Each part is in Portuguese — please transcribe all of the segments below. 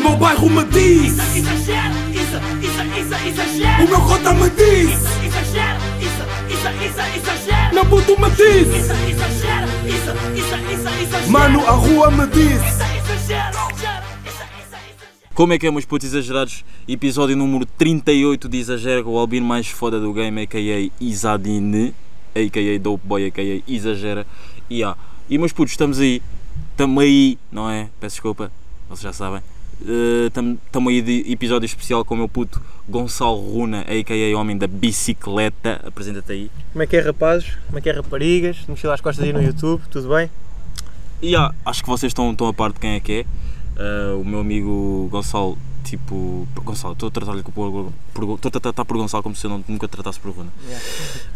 meu bairro me diz Isso, exagero, isso, isso, isso, exagero. O meu cota me diz Isso, exagero, isso, isso, isso, exagero. Meu puto me diz Isso, exagero, isso, isso, isso, exagero. Mano, a rua me diz Isso, exagero. Como é que é, meus putos exagerados? Episódio número 38 de Exagero com o Albino mais foda do game, a.k.a. Isadine, a.k.a. Dope Boy, a.k.a. Exagera. E, ah, e meus putos, estamos aí, estamos aí, não é? Peço desculpa, vocês já sabem. Estamos aí de episódio especial com o meu puto Gonçalo Runa, a.k.a. Homem da Bicicleta. Apresenta-te aí. Como é que é rapazes? Como é que é raparigas? Mochila às costas aí no YouTube, tudo bem? E ah, acho que vocês estão, estão a par de quem é que é. Ah, o meu amigo Gonçalo, tipo. Gonçalo, estou a tratar-lhe por, por, estou a tratar por Gonçalo como se eu não, nunca tratasse por Runa.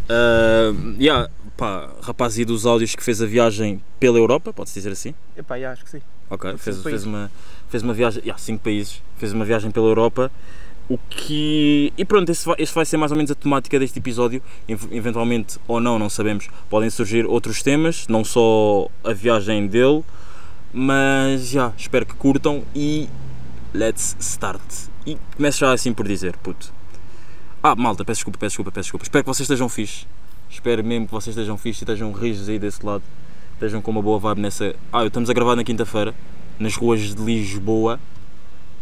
Uh, yeah, pá, rapaz aí dos áudios que fez a viagem pela Europa, pode-se dizer assim? Epá, já, acho que sim. Ok, fez, fez, uma, fez uma viagem, yeah, cinco países, fez uma viagem pela Europa. O que. E pronto, esse vai, vai ser mais ou menos a temática deste episódio. Ev- Eventualmente, ou não, não sabemos, podem surgir outros temas, não só a viagem dele, mas já, espero que curtam e let's start. E começo já assim por dizer, puto. Ah, malta, peço desculpa, peço desculpa, peço desculpa. Espero que vocês estejam fixe. Espero mesmo que vocês estejam fixe e estejam rijos aí desse lado. Estejam com uma boa vibe nessa. Ah, estamos a gravar na quinta-feira, nas ruas de Lisboa.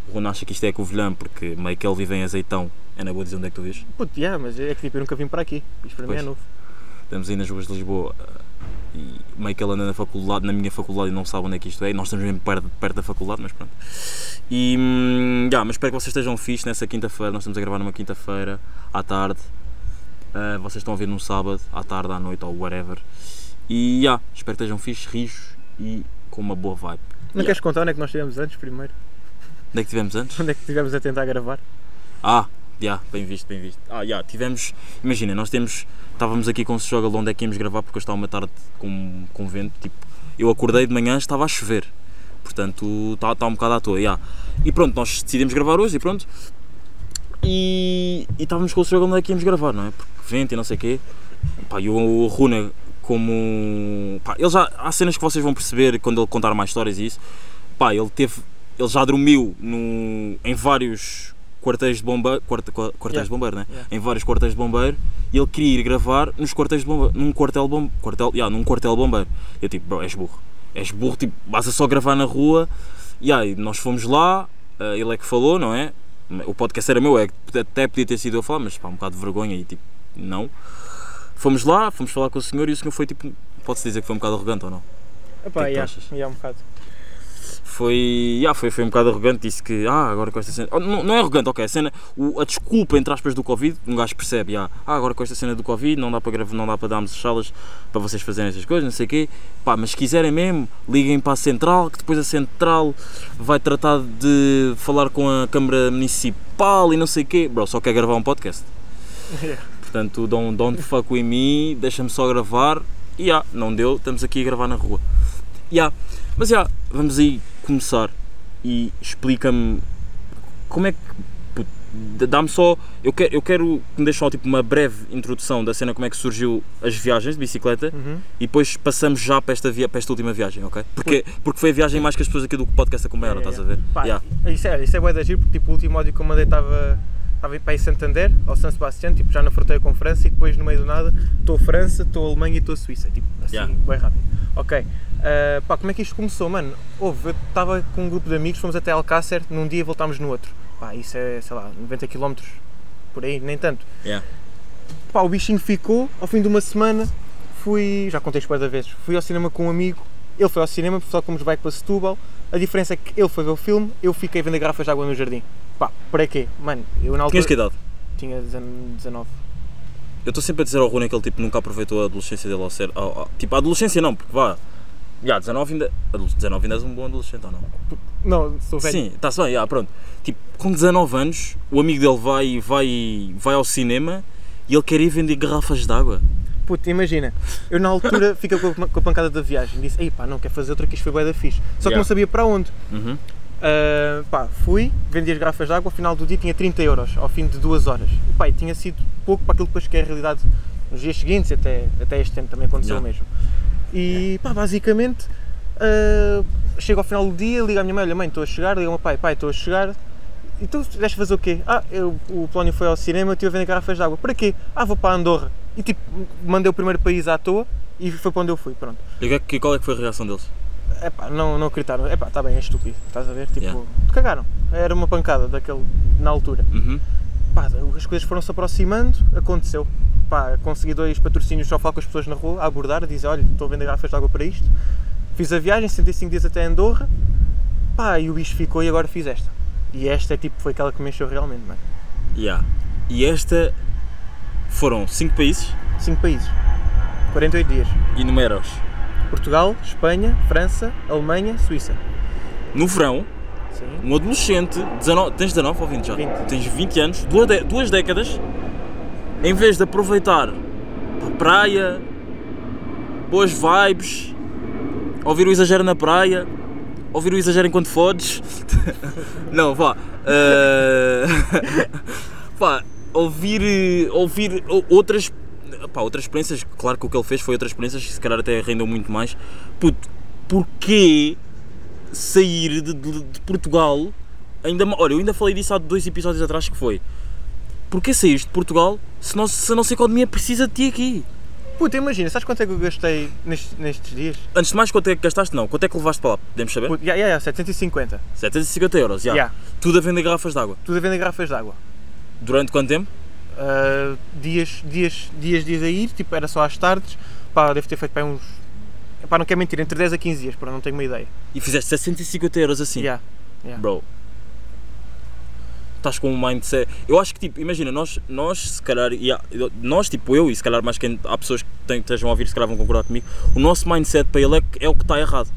O Runa acha que isto é Covilhã porque meio que ele vive em azeitão. É na boa dizer onde é que tu vives. Puto, já, mas é que tipo, eu nunca vim para aqui. Isto para mim é Pois. novo. Estamos aí nas ruas de Lisboa ah, e meio que ele anda na faculdade, na minha faculdade e não sabe onde é que isto é. Nós estamos mesmo perto, perto da faculdade, mas pronto. E hum, já, mas espero que vocês estejam fixe nessa quinta-feira. Nós estamos a gravar numa quinta-feira à tarde. Ah, vocês estão a ver num sábado, à tarde, à noite ou whatever. E já, espero que estejam fixe, rijos e com uma boa vibe. Não Ya. queres contar onde é que nós estivemos antes primeiro? Onde é que tivemos antes? Onde é que estivemos a tentar gravar? Ah, já, bem visto, bem visto. Ah, já, tivemos. Imagina, nós temos. Estávamos aqui com o joga onde é que íamos gravar porque hoje estava uma tarde com, com vento. Tipo, eu acordei de manhã estava a chover. Portanto, está tá um bocado à toa. já. E pronto, nós decidimos gravar hoje e pronto. E, e estávamos com o joga onde é que íamos gravar, não é? Porque vento e não sei o quê. Pá, e o Runa, como. Pá, ele já, há cenas que vocês vão perceber quando ele contar mais histórias e isso. Pá, ele teve. Ele já dormiu no, em vários quartéis de bombeiro. Quarta, quartéis Yeah. de bombeiro, né? Yeah. Em vários quartéis de bombeiro e ele queria ir gravar nos quartéis de bombeiro. Num quartel bombeiro. Quartel, yeah, num quartel bombeiro. Eu tipo, bro, és burro. És burro, tipo, vas a só gravar na rua. Yeah, e nós fomos lá, eh, ele é que falou, não é? O podcast era meu, é que até podia ter sido eu a falar, mas pá, um bocado de vergonha e tipo, não. Fomos lá, fomos falar com o senhor e o senhor foi tipo, pode-se dizer que foi um bocado arrogante ou não? Epá, que já, achas? já um bocado. Foi, yeah, foi, foi um bocado arrogante, disse que, ah, agora com esta cena, oh, não, não é arrogante, ok, a cena, o- a desculpa entre aspas do Covid, um gajo percebe, ah, ah, agora com esta cena do Covid não dá para gravar, não dá para darmos as salas para vocês fazerem essas coisas, não sei o quê, pá, mas se quiserem mesmo, liguem para a central, que depois a central vai tratar de falar com a Câmara Municipal e não sei o quê, bro, só quer gravar um podcast. Portanto, don't, don't fuck with me, deixa-me só gravar. E já, não deu, estamos aqui a gravar na rua. Ya, Mas já, vamos aí começar e explica-me como é que. Dá-me só. Eu quero, eu quero que me deixe só tipo, uma breve introdução da cena, como é que surgiu as viagens de bicicleta Uhum. e depois passamos já para esta, via, para esta última viagem, ok? Porque, porque foi a viagem mais que as pessoas aqui do podcast acompanharam, É, estás é. a ver? Pá, Ya. Isso é, isso é bué de agir, porque tipo, o último áudio que eu mandei estava estava para aí Santander, ao San Sebastián, tipo, já na fronteira com França e depois no meio do nada estou França, estou Alemanha e estou Suíça, tipo, assim, Yeah. bem rápido. Ok, Ah, pá, como é que isto começou, mano? Houve, eu estava com um grupo de amigos, fomos até Alcácer num dia voltámos no outro. Pá, isso é, sei lá, 90 km por aí, nem tanto. Yeah. Pá, o bichinho ficou, ao fim de uma semana fui, já contei isto da vezes, fui ao cinema com um amigo, ele foi ao cinema, só como bike para Setúbal, a diferença é que ele foi ver o filme, eu fiquei a vender garrafas de água no jardim. Pá, para quê? Mano, eu na altura Tinhas que idade? tinha 19. Eu estou sempre a dizer ao Rune que ele tipo, nunca aproveitou a adolescência dele ao ser. ao- ao- tipo, a adolescência não, porque vá. Já, 19 ainda. adole- 19 ainda és um bom adolescente ou não? Não, sou velho. Sim, está-se bem, já, pronto. Tipo, com 19 anos, o amigo dele vai, vai, vai ao cinema e ele quer ir vender garrafas de água. Puta, imagina, eu na altura fiquei com a, com a pancada da viagem, disse, ei pá, não quer fazer outra que isto foi bué da fixe. Só que Yeah. não sabia para onde. Uhum. Uh, pá, fui, vendi as garrafas de água, ao final do dia tinha 30 euros, ao fim de duas horas. E, pá, e tinha sido pouco para aquilo depois que é a realidade nos dias seguintes, até, até este ano também aconteceu Yeah. mesmo. E pá, basicamente, ah, chego ao final do dia, ligo à minha mãe, olha mãe, estou a chegar, ligo ao meu pai, pai, estou a chegar. E tu vais fazer o quê? Ah, eu, o Polónio foi ao cinema, eu estive a vender garrafas de água. Para quê? Ah, vou para Andorra. E tipo, mandei o primeiro país à toa e foi para onde eu fui, pronto. E o é qual é que foi a reação deles? Epá, não, não acreditaram. Epá, está bem, é estúpido, estás a ver? Tipo, Yeah. cagaram. Era uma pancada daquele, na altura. Uhum. Pá, as coisas foram se aproximando, aconteceu. Pá, consegui dois patrocínios só falar com as pessoas na rua, a abordar, a dizer, olha, estou a vender garrafas de água para isto. Fiz a viagem, 65 dias até Andorra. Pá, e o bicho ficou e agora fiz esta. E esta é tipo, foi aquela que me encheu realmente, mano. Yeah. E esta foram 5 países, Cinco países. 48 dias. enumera-os. Portugal, Espanha, França, Alemanha, Suíça. No verão, Sim. um adolescente, 19, tens 19 ou 20 já? 20. Tens 20 anos, duas, duas décadas, em vez de aproveitar a praia, boas vibes, ouvir o exagero na praia, ouvir o exagero enquanto fodes. Não, vá. eh, pá, ouvir, ouvir outras, pá, outras experiências. Claro que o que ele fez foi outras experiências que se calhar até rendeu muito mais. Puto, porquê sair de, de- de Portugal? Ainda, olha, eu ainda falei disso há dois episódios atrás que foi. Porquê saíste de Portugal se, não, se a nossa economia precisa de ti aqui? Puta, imagina, sabes quanto é que eu gastei nestes, nestes dias? Antes de mais, quanto é que gastaste? Não, quanto é que levaste para lá? Podemos saber? Puta, yeah, yeah, yeah, 750. 750 euros, já. Yeah. Tudo a vender garrafas de água. Tudo a vender garrafas de água. Durante quanto tempo? Uh, dias, dias, dias, dias a ir, tipo, era só às tardes. Pá, devo ter feito pá, uns. Pá, não quero mentir, entre 10 a 15 dias, para não tenho uma ideia. E fizeste 750 euros assim. Yeah. Yeah. Bro. Estás com um mindset. Eu acho que, tipo, imagina, nós, nós se calhar, há- nós, tipo eu, e se calhar mais quem há pessoas que estejam a ouvir, se calhar vão concordar comigo, o nosso mindset para ele é, é o que está errado.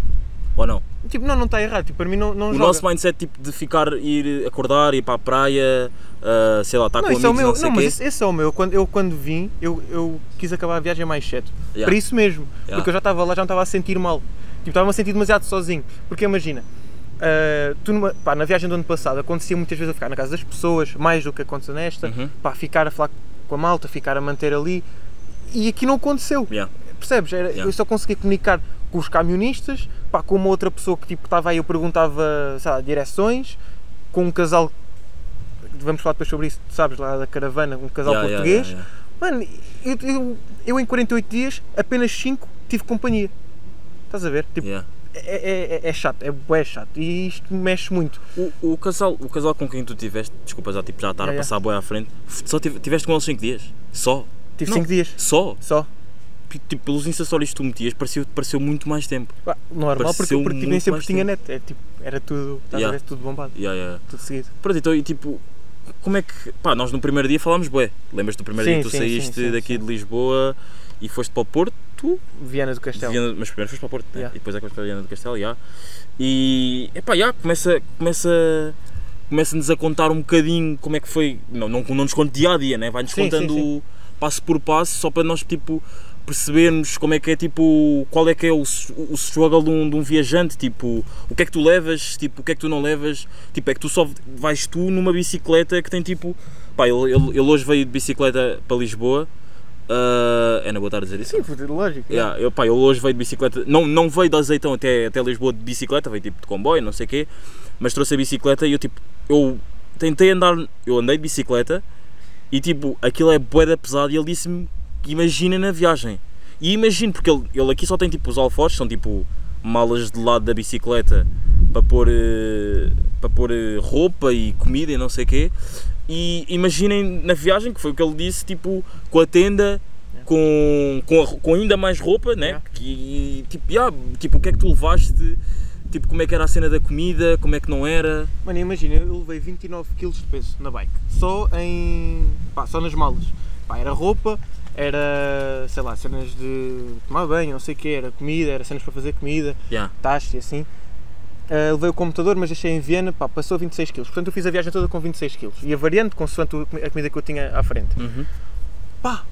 Ou não? Tipo, não, não está errado, tipo, para mim não, não O joga. nosso mindset, tipo, de ficar, ir acordar, ir para a praia, ah, sei lá, estar não, com isso é o amigos, meu, não sei não, mas esse, esse é o meu. Quando, eu quando vim, eu, eu quis acabar a viagem mais cedo. Yeah. Para isso mesmo. Yeah. Porque eu já estava lá, já me estava a sentir mal. Tipo, estava-me a sentir demasiado sozinho. Porque imagina, ah, tu numa- pá, na viagem do ano passado acontecia muitas vezes eu ficar na casa das pessoas, mais do que aconteceu nesta, Uhum. pá, ficar a falar com a malta, ficar a manter ali. E aqui não aconteceu. Yeah. Percebes? Era-. Eu só conseguia comunicar com os camionistas, pá, com uma outra pessoa que tipo, estava aí, eu perguntava sei lá, direções, com um casal, vamos falar depois sobre isso, tu sabes, lá da caravana, um casal Yeah, yeah, português. yeah, yeah. Mano, eu, eu, eu em 48 dias, apenas 5 tive companhia. Estás a ver? Tipo, Yeah. é, é, é chato, é bué chato. E isto mexe muito. O, o, casal, o casal com quem tu tiveste, desculpa já, tipo, já estar Yeah, a yeah. passar a boia à frente, só tive- tiveste com eles 5 dias? Só? Tive Não. 5 dias. Só? Só. Tipo, pelos Insta Stories que tu metias, pareceu, pareceu muito mais tempo. Pá, Normal, porque, Pareceu porque nem muito sempre tinha tempo. net. É, tipo, era tudo, estás Yeah. a ver? Tudo bombado. Yeah, yeah. Tudo seguido. Pronto, então, e tipo, como é que. Pá, nós no primeiro dia falámos bué. Lembras-te do primeiro Sim, dia que tu sim, saíste sim, daqui de Lisboa e foste para o Porto? Viana do Castelo. Viana- mas primeiro foste para o Porto, né? Yeah. e depois é que foste para Viana do Castelo, já. E, epá, já, começa, começa, começa-nos a contar um bocadinho como é que foi, não, não, não nos conta dia a dia, né? vai-nos contando passo por passo, só para nós, tipo, percebermos como é que é, tipo, qual é que é o, o struggle de um, de um viajante, tipo, o que é que tu levas, tipo, o que é que tu não levas, tipo, é que tu só vais tu numa bicicleta que tem, tipo, pá, ele, ele, ele hoje veio de bicicleta para Lisboa, ah, é na boa tarde dizer isso? Sim, puto, lógico. Yeah, eu, pá, ele hoje veio de bicicleta, não, não veio de azeitão até, até Lisboa de bicicleta, veio tipo de comboio, não sei o quê, mas trouxe a bicicleta e eu tipo, eu tentei andar, eu andei de bicicleta e tipo, aquilo é boeda pesado e ele disse-me, imagina na viagem. E imagino, porque ele, ele aqui só tem tipo os alforjes, são tipo malas de lado da bicicleta para pôr, eh, para pôr eh, roupa e comida e não sei o quê. E imaginem na viagem, que foi o que ele disse, tipo, com a tenda, com, com, a- com ainda mais roupa, né? Yeah. Que, tipo, yeah, tipo, o que é que tu levaste? Tipo, como é que era a cena da comida? Como é que não era? Mano, imagina, eu levei 29 kg de peso na bike, só em. pá, só nas malas. Pá, era roupa, era, sei lá, cenas de tomar banho, não sei o quê, era comida, era cenas para fazer comida, Yeah. taxas e assim. Ah, levei o computador, mas deixei em Viena, pá, passou 26 kg. Portanto, eu fiz a viagem toda com 26 kg. E a variante, consoante a comida que eu tinha à frente. Uhum. Pá!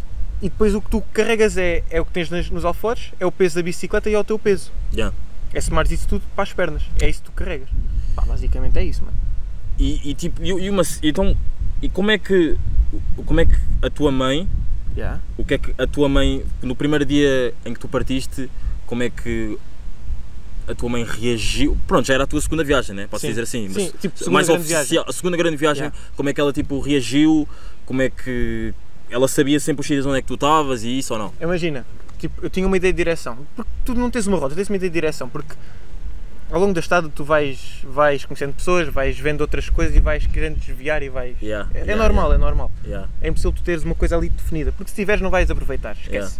E depois o que tu carregas é, é o que tens nas- nos alforjes, é o peso da bicicleta e é o teu peso. Yeah. É somares isso tudo para as pernas. É isso que tu carregas. Pá, basicamente é isso, mano. E, e tipo, e, e uma, então, e como é que, como é que a tua mãe, Yeah. o que é que a tua mãe, no primeiro dia em que tu partiste, como é que a tua mãe reagiu. Pronto, já era a tua segunda viagem, né? Posso Sim. dizer assim. Sim, tipo, mais oficial, a segunda grande viagem, Yeah. como é que ela tipo reagiu? Como é que ela sabia sempre os sítios onde é que tu estavas e isso ou não? Imagina, tipo, eu tinha uma ideia de direção. Porque tu não tens uma rota, tens uma ideia de direção. Porque ao longo da estrada tu vais, vais conhecendo pessoas, vais vendo outras coisas e vais querendo desviar e vais. Yeah, é, é yeah, normal, é normal. Yeah. É impossível tu teres uma coisa ali definida. Porque se tiveres, não vais aproveitar. Esquece. Yeah.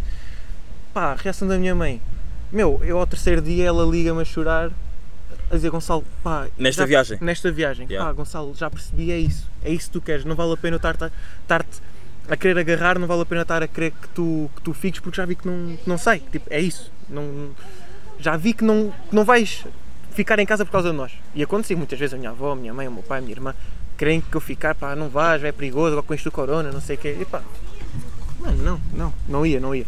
Pá, a reação da minha mãe. Meu, eu ao terceiro dia ela liga-me a chorar. A dizer, Gonçalo, pá. Nesta já- viagem? Nesta viagem. Yeah. Pá, Gonçalo, já percebi, é isso. É isso que tu queres. Não vale a pena eu estar-te estar-te a querer agarrar, não vale a pena estar a querer que tu, que tu fiques porque já vi que não, que não sai. Tipo, é isso. Não, já vi que não, que não vais ficar em casa por causa de nós. E aconteceu muitas vezes a minha avó, a minha mãe, o meu pai, a minha irmã querem que eu ficar, pá, não vais, é perigoso, agora com isto do corona, não sei o quê. E pá, mano, não, não, não ia, não ia.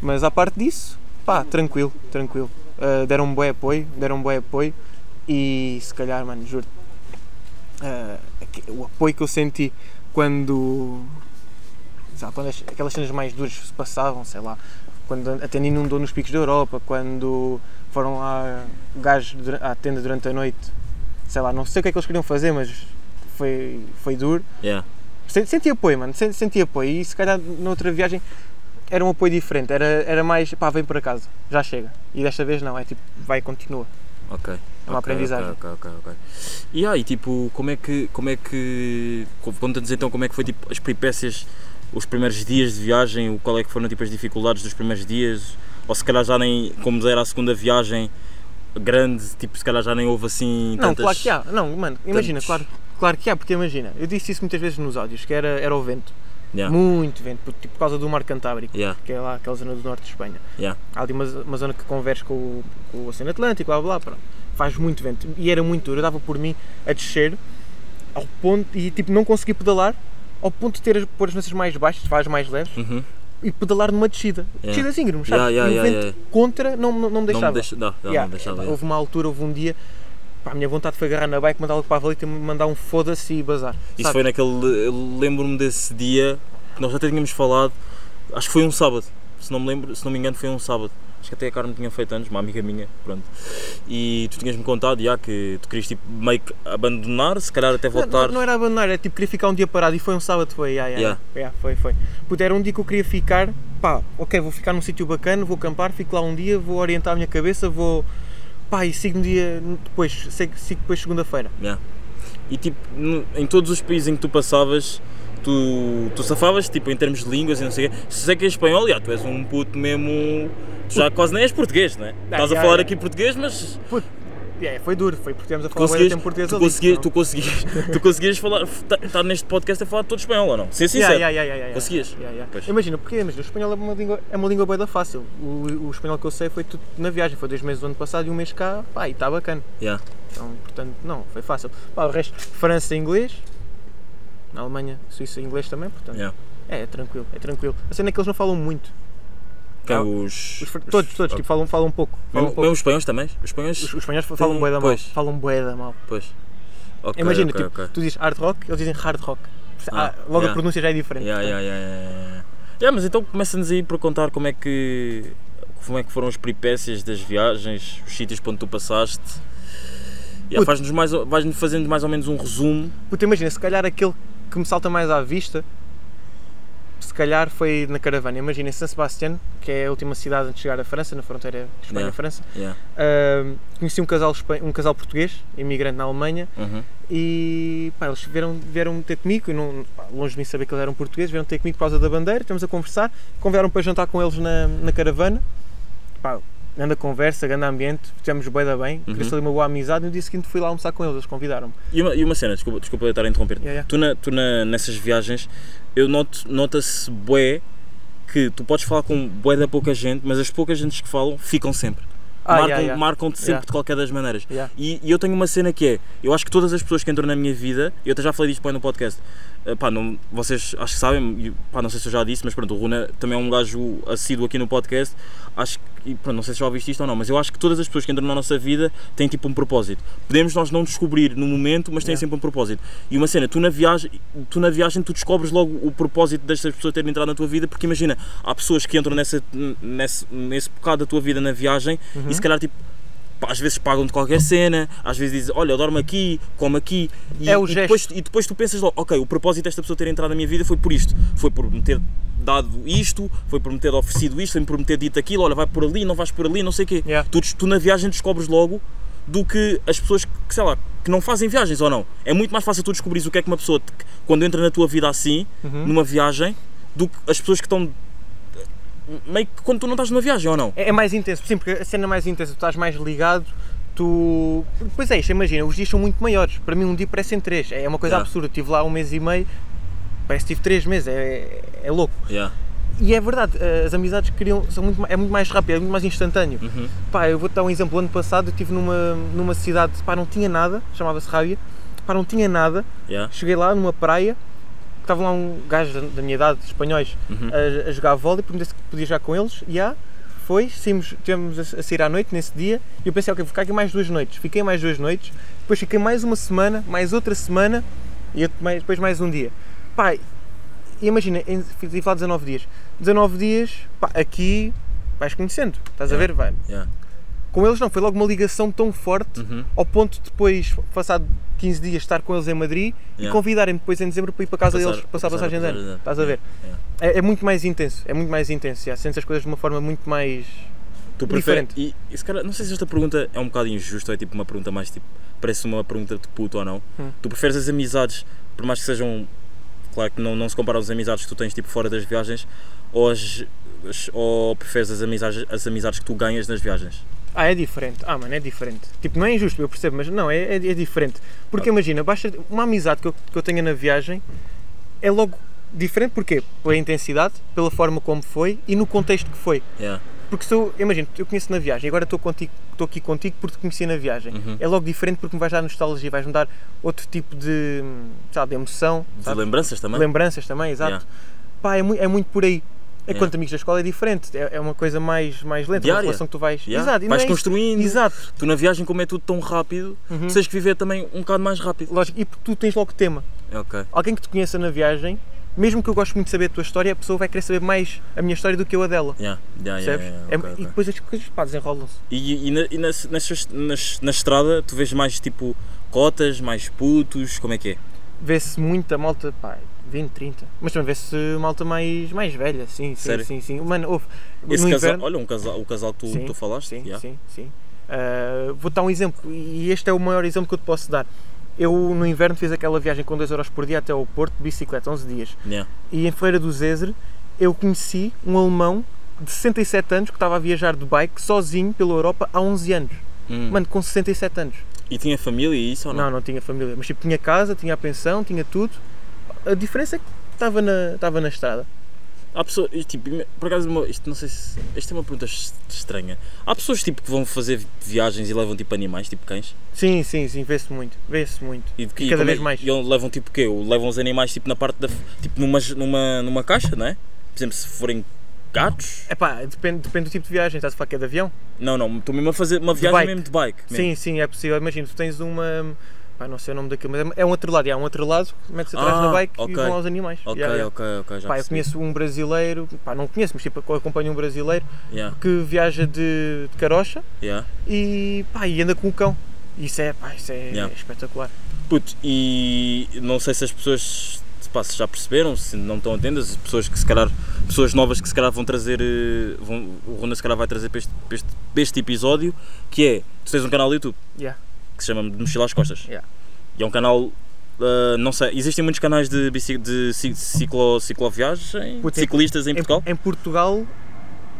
Mas à parte disso, pá, tranquilo, tranquilo. Uh, deram um bom apoio, deram um bom apoio e se calhar, mano, juro o apoio que eu senti quando, sabe, quando as- aquelas cenas mais duras se passavam, sei lá, quando a tenda inundou nos picos da Europa, quando foram lá gajos à tenda durante a noite, sei lá, não sei o que é que eles queriam fazer, mas foi, foi duro. Yeah. Sen- Senti apoio, mano, sen- senti apoio e se calhar noutra viagem era um apoio diferente, era, era mais, pá, vem para casa, já chega. E desta vez não, é tipo, vai e continua. Ok. É uma ok, aprendizagem. Ok, ok, ok. E aí, tipo, como é que. Como é que. Conta-nos então como é que foi tipo, as peripécias, os primeiros dias de viagem, qual é que foram tipo, as dificuldades dos primeiros dias, ou se calhar já nem, como era a segunda viagem grande, tipo, se calhar já nem houve assim Não, tantas... claro que há, não, mano, imagina, tantos- claro, claro que há, porque imagina, eu disse isso muitas vezes nos áudios, que era, era o vento, Yeah, muito vento, por, tipo, por causa do mar Cantábrico, yeah, que é lá aquela zona do norte de Espanha. yeah. Há ali uma, uma zona que converge com o, com o Oceano Atlântico, blá blá, blá, pronto. faz muito vento e era muito duro, eu dava por mim a descer ao ponto e tipo não consegui pedalar ao ponto de ter as, pôr as lanças mais baixas, faz mais leves Uhum. E pedalar numa descida. Yeah. Descida assim, sabes? Yeah, yeah, e o vento contra não, não, não me Não deixava. me deixa, não, não, não me deixava. Houve uma altura, houve um dia, pá, a minha vontade foi agarrar na bike, mandá-la para a valita e mandar um foda-se e bazar. Isso sabe? foi naquele. Eu lembro-me desse dia que nós até tínhamos falado, acho que foi um sábado, se não me lembro, se não me engano foi um sábado. Acho que até a Carmen tinha feito anos, uma amiga minha, pronto. E tu tinhas-me contado já que tu querias tipo meio que abandonar, se calhar até Não, voltar. Não, não era abandonar, era tipo, queria ficar um dia parado e foi um sábado, foi, yeah, yeah, Yeah. foi, foi. Puta, era um dia que eu queria ficar, pá, ok, vou ficar num sítio bacana, vou acampar, fico lá um dia, vou orientar a minha cabeça, vou, pá, e sigo um dia depois, sigo, sigo depois segunda-feira. Yeah. E tipo, em todos os países em que tu passavas, tu, tu safavas, tipo, em termos de línguas e não sei o quê. Se sei que é espanhol, já, tu és um puto mesmo. Tu já quase nem és português, não é? Estás a já, falar já. aqui português, mas Puta, yeah, foi duro, foi porque estivemos a falar conseguias, tempo português tu, ali, conseguias, senão- tu, conseguias, tu conseguias falar, estar neste podcast a falar todo espanhol ou não? Yeah, yeah, yeah, yeah, yeah, Conseguias? Imagina, porque imagina, o espanhol é uma língua, é uma língua bem da fácil. O, o espanhol que eu sei foi tudo na viagem, foi dois meses do ano passado e um mês cá, pá, e está bacana. Yeah. Então, portanto, não, foi fácil. Pá, o resto, França e inglês, na Alemanha, Suíça e inglês também, portanto, Yeah. é, é tranquilo, é tranquilo. A cena é que eles não falam muito. Quem, Ah, os, Os os- todos, todos, ok. tipo, falam, falam um pouco. Falam um pouco. os espanhóis também? Os espanhóis? Os, os espanhóis falam Tem- bué da mal. pois. Falam bué da mal. Pois. Ok, Imagina, ok, tipo, ok. tu dizes hard rock, eles dizem hard rock. Ah, logo yeah. a pronúncia já é diferente. Yeah, yeah, yeah, yeah, mas então começa-nos aí por contar como é que como é que foram as peripécias das viagens, os sítios onde tu passaste. Yeah, faz-nos mais, vais-nos fazendo mais ou menos um resumo. Puta, imagina, se calhar aquele que me salta mais à vista, se calhar foi na caravana. Imagina, San Sebastián, que é a última cidade antes de chegar à França, na fronteira Espanha-França. Yeah. Ahm, conheci um casal, um casal português, imigrante na Alemanha, Uhum. e pá, eles vieram, vieram ter comigo, não, longe de mim saber que eles eram portugueses, vieram ter comigo por causa da bandeira, estamos a conversar, convidaram para jantar com eles na, na caravana, pá, grande conversa, grande ambiente, fizemos bem da bem, Uhum. criou-se ali uma boa amizade, e no dia seguinte fui lá almoçar com eles, eles convidaram-me. E, uma, e uma cena, desculpa, desculpa eu estar a interromper. Yeah, yeah. Tu, na, tu na, nessas viagens, eu noto, nota-se bué que tu podes falar com bué da pouca gente, mas as poucas gentes que falam ficam sempre. Ah, marcam, yeah, yeah. Marcam-te sempre Yeah. de qualquer das maneiras. E, e eu tenho uma cena que é, eu acho que todas as pessoas que entram na minha vida, eu até já falei disto bem no podcast, pá, não, vocês acho que sabem, pá, não sei se eu já disse, mas pronto, o Runa também é um gajo assíduo aqui no podcast, acho que, pronto, não sei se já ouviste isto ou não, mas eu acho que todas as pessoas que entram na nossa vida têm tipo um propósito. Podemos nós não descobrir no momento, mas têm Yeah. sempre um propósito. E uma cena, tu na viagem, tu na viagem tu descobres logo o propósito destas pessoas terem entrado na tua vida, porque imagina, há pessoas que entram nessa, nesse, nesse bocado da tua vida na viagem Uhum. e se calhar tipo às vezes pagam-te qualquer cena, às vezes dizem, olha, eu dormo aqui, como aqui. E, É o e gesto. depois, e depois tu pensas logo, ok, o propósito desta pessoa ter entrado na minha vida foi por isto. Foi por me ter dado isto, foi por me ter oferecido isto, foi por me ter dito aquilo, olha, vai por ali, não vais por ali, não sei o quê. Yeah. Tu, tu na viagem descobres logo do que as pessoas que, sei lá, que não fazem viagens ou não. É muito mais fácil tu descobrires o que é que uma pessoa, te- quando entra na tua vida assim, Uhum. numa viagem, do que as pessoas que estão meio que quando tu não estás numa viagem ou não. É, é mais intenso, sim, porque a cena é mais intensa, tu estás mais ligado, tu. Pois é, isto, imagina, os dias são muito maiores. Para mim, um dia parecem três. É uma coisa Yeah. absurda. Estive lá um mês e meio, parece que tive três meses, é, é louco. Yeah. E é verdade, as amizades criam, são muito, é muito mais rápido, é muito mais instantâneo. Uhum. Pá, eu vou-te dar um exemplo. Ano passado eu estive numa, numa cidade, pá, não tinha nada, chamava-se Rábia, pá, não tinha nada. Yeah. Cheguei lá numa praia, estava lá um gajo da, da minha idade, espanhóis, Uhum. a, a jogar vôlei, perguntei se podia jogar com eles, e há, foi, saímos, tivemos a, a sair à noite nesse dia, e eu pensei, ok, vou ficar aqui mais duas noites. Fiquei mais duas noites, depois fiquei mais uma semana, mais outra semana, e eu- mais- depois mais um dia. Pá, e imagina, estive lá 19 dias. 19 dias, pá, aqui vais conhecendo, estás a Yeah. ver? Vai. Yeah. Com eles não, foi logo uma ligação tão forte, Uhum. ao ponto de depois, passado 15 dias, estar com eles em Madrid e Yeah. convidarem-me depois em dezembro para ir para casa Passar- deles, passar a passar a passagem de ano. Estás a ver? Yeah, É, é muito mais intenso, é muito mais intenso. já, Sentes as coisas de uma forma muito mais. Tu. Diferente. E, e se calhar, não sei se esta pergunta é um bocado injusta ou é tipo uma pergunta mais tipo. Parece uma pergunta de puto ou não. Hum. Tu preferes as amizades, por mais que sejam. Claro que não, não se compara às amizades que tu tens tipo fora das viagens, ou, as, as- ou preferes as amizades, as amizades que tu ganhas nas viagens? Ah, é diferente. Ah, mano, é diferente. Tipo, não é injusto, eu percebo, mas não, é, é, é diferente. Porque imagina, basta uma amizade que eu, que eu tenha na viagem é logo diferente, porquê? Pela intensidade, pela forma como foi e no contexto que foi. Yeah. Porque se eu, imagina, eu conheço na viagem, agora estou contigo, estou aqui contigo porque te conheci na viagem. Uhum. É logo diferente porque me vais dar nostalgia, vais-me dar outro tipo de, sabe, de emoção, De sabe? lembranças também? lembranças também, exato. Yeah. Pá, é, mui- é muito por aí. Yeah. Enquanto amigos da escola é diferente, é, é uma coisa mais, mais lenta, Diária. uma relação que tu vais. Yeah. Exato, Vais é construindo. Exato, Tu na viagem, como é tudo tão rápido, Uhum. tu tens que viver também um bocado mais rápido. lógico. E porque tu tens logo tema. Ok. Alguém que te conheça na viagem, mesmo que eu goste muito de saber a tua história, a pessoa vai querer saber mais a minha história do que eu a dela. Yeah. Yeah, Percebes? yeah, É- ok, E depois as coisas pá, desenrolam-se. E, e, na, e nas, nas, nas- na estrada tu vês mais tipo cotas, mais putos, como é que é? Vê-se muita malta, pá, 20, 30. Mas também vê-se malta mais, mais velha, sim, sim, Sério? sim, sim. Mano, houve. Esse no casal, inverno, olha, um casal, o casal que tu, Sim, tu falaste, Sim, yeah. sim, sim. Uh, vou dar um exemplo, e este é o maior exemplo que eu te posso dar. Eu no inverno fiz aquela viagem com 2 euros por dia até ao Porto, de bicicleta, 11 dias. Yeah. E em Feira do Zezer eu conheci um alemão de 67 anos que estava a viajar de bike sozinho pela Europa há 11 anos. Hum. Mano, com 67 anos. E tinha família e isso ou não? Não, não tinha família, mas tipo, tinha casa, tinha a pensão, tinha tudo. A diferença é que estava na, estava na estrada. Há pessoas, tipo, por acaso, isto não sei se. Isto é uma pergunta es- estranha. Há pessoas tipo, que vão fazer viagens e levam tipo animais, tipo cães? Sim, sim, sim, vê-se muito, vê-se muito. E, E e cada como é- vez mais. E levam tipo o quê? Levam os animais tipo na parte da. tipo numa, numa, numa caixa, não é? Por exemplo, se forem gatos. Epá, depende, depende do tipo de viagem, estás a falar que é de avião? Não, não, estou mesmo a fazer uma viagem bike. mesmo de bike. mesmo. Sim, sim, é possível. Imagina, tu tens uma. Pá, não sei o nome daquilo, mas é um atrelado. É um atrelado, metes atrás Ah, da bike ok. e vão lá os animais. Ok, Yeah, yeah. ok, ok. Já Pá, eu conheço um brasileiro, pá, não conheço, mas tipo, acompanho um brasileiro Yeah, que viaja de, de carocha e, pá, e anda com o cão. Isso é, pá, isso é espetacular. Puto, e não sei se as pessoas pá, se já perceberam, se não estão atentas, as pessoas que se calhar, pessoas novas que se calhar vão trazer, eh, vão, o Ronda se calhar vai trazer para este, para este, para este episódio, que é, tu tens um canal do YouTube Yeah. Que se chama De Mochila às Costas. Yeah. E é um canal, ah, não sei, existem muitos canais de, bici, de ci- ciclo, cicloviagem, Putz, em- ciclistas em Em, Portugal? em Portugal,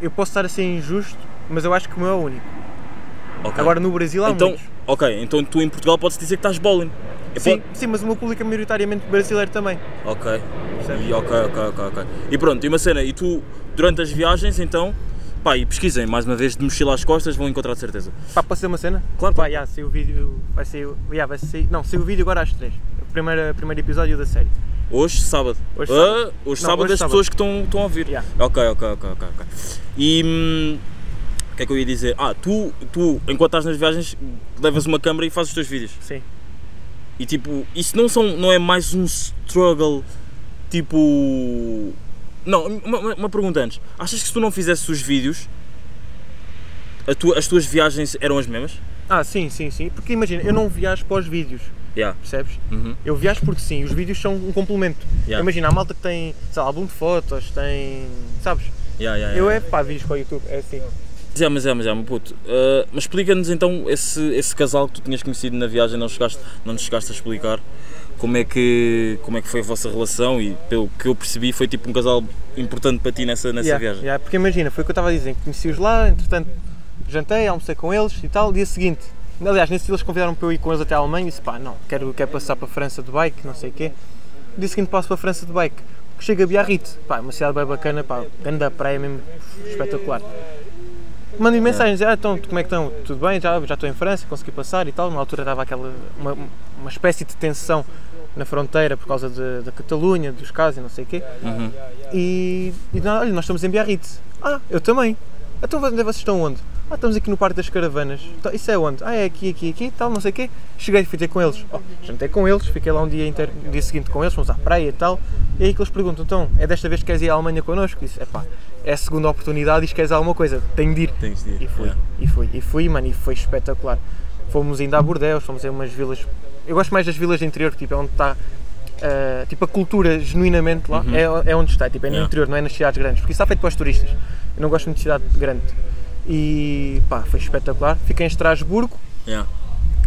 eu posso estar a ser injusto, mas eu acho que o meu é o único. Ok. Agora no Brasil há então, muitos. ok, então tu em Portugal podes dizer que estás bowling. Eu Sim, po- sim, mas o meu público é maioritariamente brasileiro também. Ok. E, ok, ok, ok, ok. E pronto, e uma cena, e tu, durante as viagens, então, pá, e pesquisem, mais uma vez, de mochila às costas, vão encontrar de certeza. Pá, posso ser uma cena? Claro, Vai, já, saiu o vídeo, vai sair, já, vai sair, não, saiu o vídeo agora às 3. O primeiro, primeiro episódio da série. Hoje, sábado. Hoje, Ah, sábado. hoje Não, sábado, hoje, as sábado. pessoas que estão, estão a ouvir. Yeah. Ok, ok, ok, ok, ok. E hum, o que é que eu ia dizer? Ah, tu, tu, enquanto estás nas viagens, levas uma câmera e fazes os teus vídeos. Sim. E tipo, isso não, são, não é mais um struggle, tipo... Não, uma, uma- uma pergunta antes. Achas que se tu não fizesses os vídeos, tua- as tuas viagens eram as mesmas? Ah, sim, sim, sim. Porque imagina, eu não viajo para os vídeos, Yeah. percebes? Uhum. Eu viajo porque sim, os vídeos são um complemento. Yeah. Imagina, a malta que tem, sei lá, álbum de fotos, tem. Sabes? Yeah, Eu é pá, vídeos para o YouTube, é assim. Mas é, mas é, mas é, meu puto. Uh, mas explica-nos então esse, esse casal que tu tinhas conhecido na viagem, não, chegaste, não nos chegaste a explicar como é, que, como é que foi a vossa relação e pelo que eu percebi foi tipo um casal importante para ti nessa, nessa Yeah, viagem. yeah, porque imagina, foi o que eu estava a dizer, conheci-os lá, entretanto jantei, almocei com eles e tal, dia seguinte. Aliás, nesse dia eles convidaram para eu ir com eles até a Alemanha e disse pá, não, quero, quero passar para a França de bike, não sei o quê. Dia seguinte passo para a França de bike. Chego a Biarritz, pá, uma cidade bem bacana, pá, grande praia mesmo, espetacular. Mandei mensagens, ah, então, como é que estão? Tudo bem? Já, já estou em França, consegui passar e tal. Na altura estava aquela, uma, uma espécie de tensão na fronteira por causa de- da Catalunha, dos casos e não sei o quê. Uhum. E, e olha, nós estamos em Biarritz. Ah, eu também. Então onde vocês estão onde? Ah, estamos aqui no Parque das Caravanas. Então, isso é onde? Ah, é aqui, aqui, aqui, tal, não sei o quê. Cheguei, fui ter com eles. Oh, jantei com eles, fiquei lá um dia inteiro, no dia seguinte com eles, fomos à praia e tal. E aí que eles perguntam, então, é desta vez que queres ir à Alemanha connosco? Disse, é pá, é a segunda oportunidade e queres alguma coisa, tenho de ir. Tens de ir. E fui, Yeah. e fui, e fui, mano, e foi espetacular. Fomos ainda a Bordeaux, fomos em umas vilas. Eu gosto mais das vilas de interior, que tipo, é onde está. ah, tipo, a cultura genuinamente lá é, é onde está, tipo, é no Yeah. interior, não é nas cidades grandes, porque isso está feito para os turistas. Eu não gosto muito de cidade grande. E pá, foi espetacular. Fiquei em Estrasburgo, Yeah.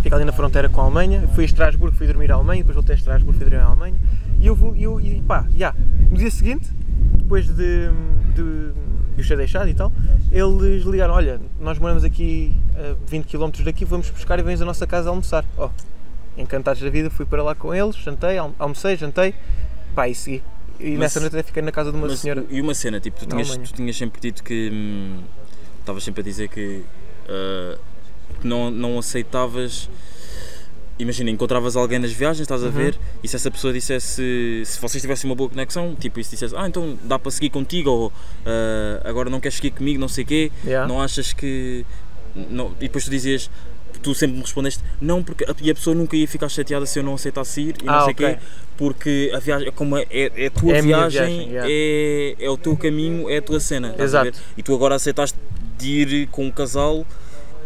fica ali na fronteira com a Alemanha. Fui a Estrasburgo, fui dormir à Alemanha, depois voltei a Estrasburgo, fui dormir à Alemanha. E eu, vou- eu e pá, já, no dia seguinte, depois de, de, os ter deixado e tal, eles ligaram: Olha, nós moramos aqui a 20 km daqui, vamos buscar e vens à nossa casa almoçar. Oh, encantados da vida, fui para lá com eles, jantei, alm- almocei, jantei, pá, e segui. E Mas- nessa noite até fiquei na casa de uma Mas, senhora. E uma cena, tipo, tu tinhas, tu tinhas sempre dito que. hum, Estavas sempre a dizer que. que não, não aceitavas. Imagina, encontravas alguém nas viagens, estás a Uhum. ver, e se essa pessoa dissesse, se vocês tivessem uma boa conexão, tipo, e se dissesse, ah, então dá para seguir contigo, ou ah, agora não queres seguir comigo, não sei o quê, Yeah. não achas que. Não, e depois tu dizias, tu sempre me respondeste, não, porque a, e a pessoa nunca ia ficar chateada se eu não aceitasse ir, e não Ah, sei o ok. quê, porque a viagem, como é, é, é a tua É viagem, viagem, yeah. é, é o teu caminho, é a tua cena? Exato. E tu agora aceitaste de ir com um casal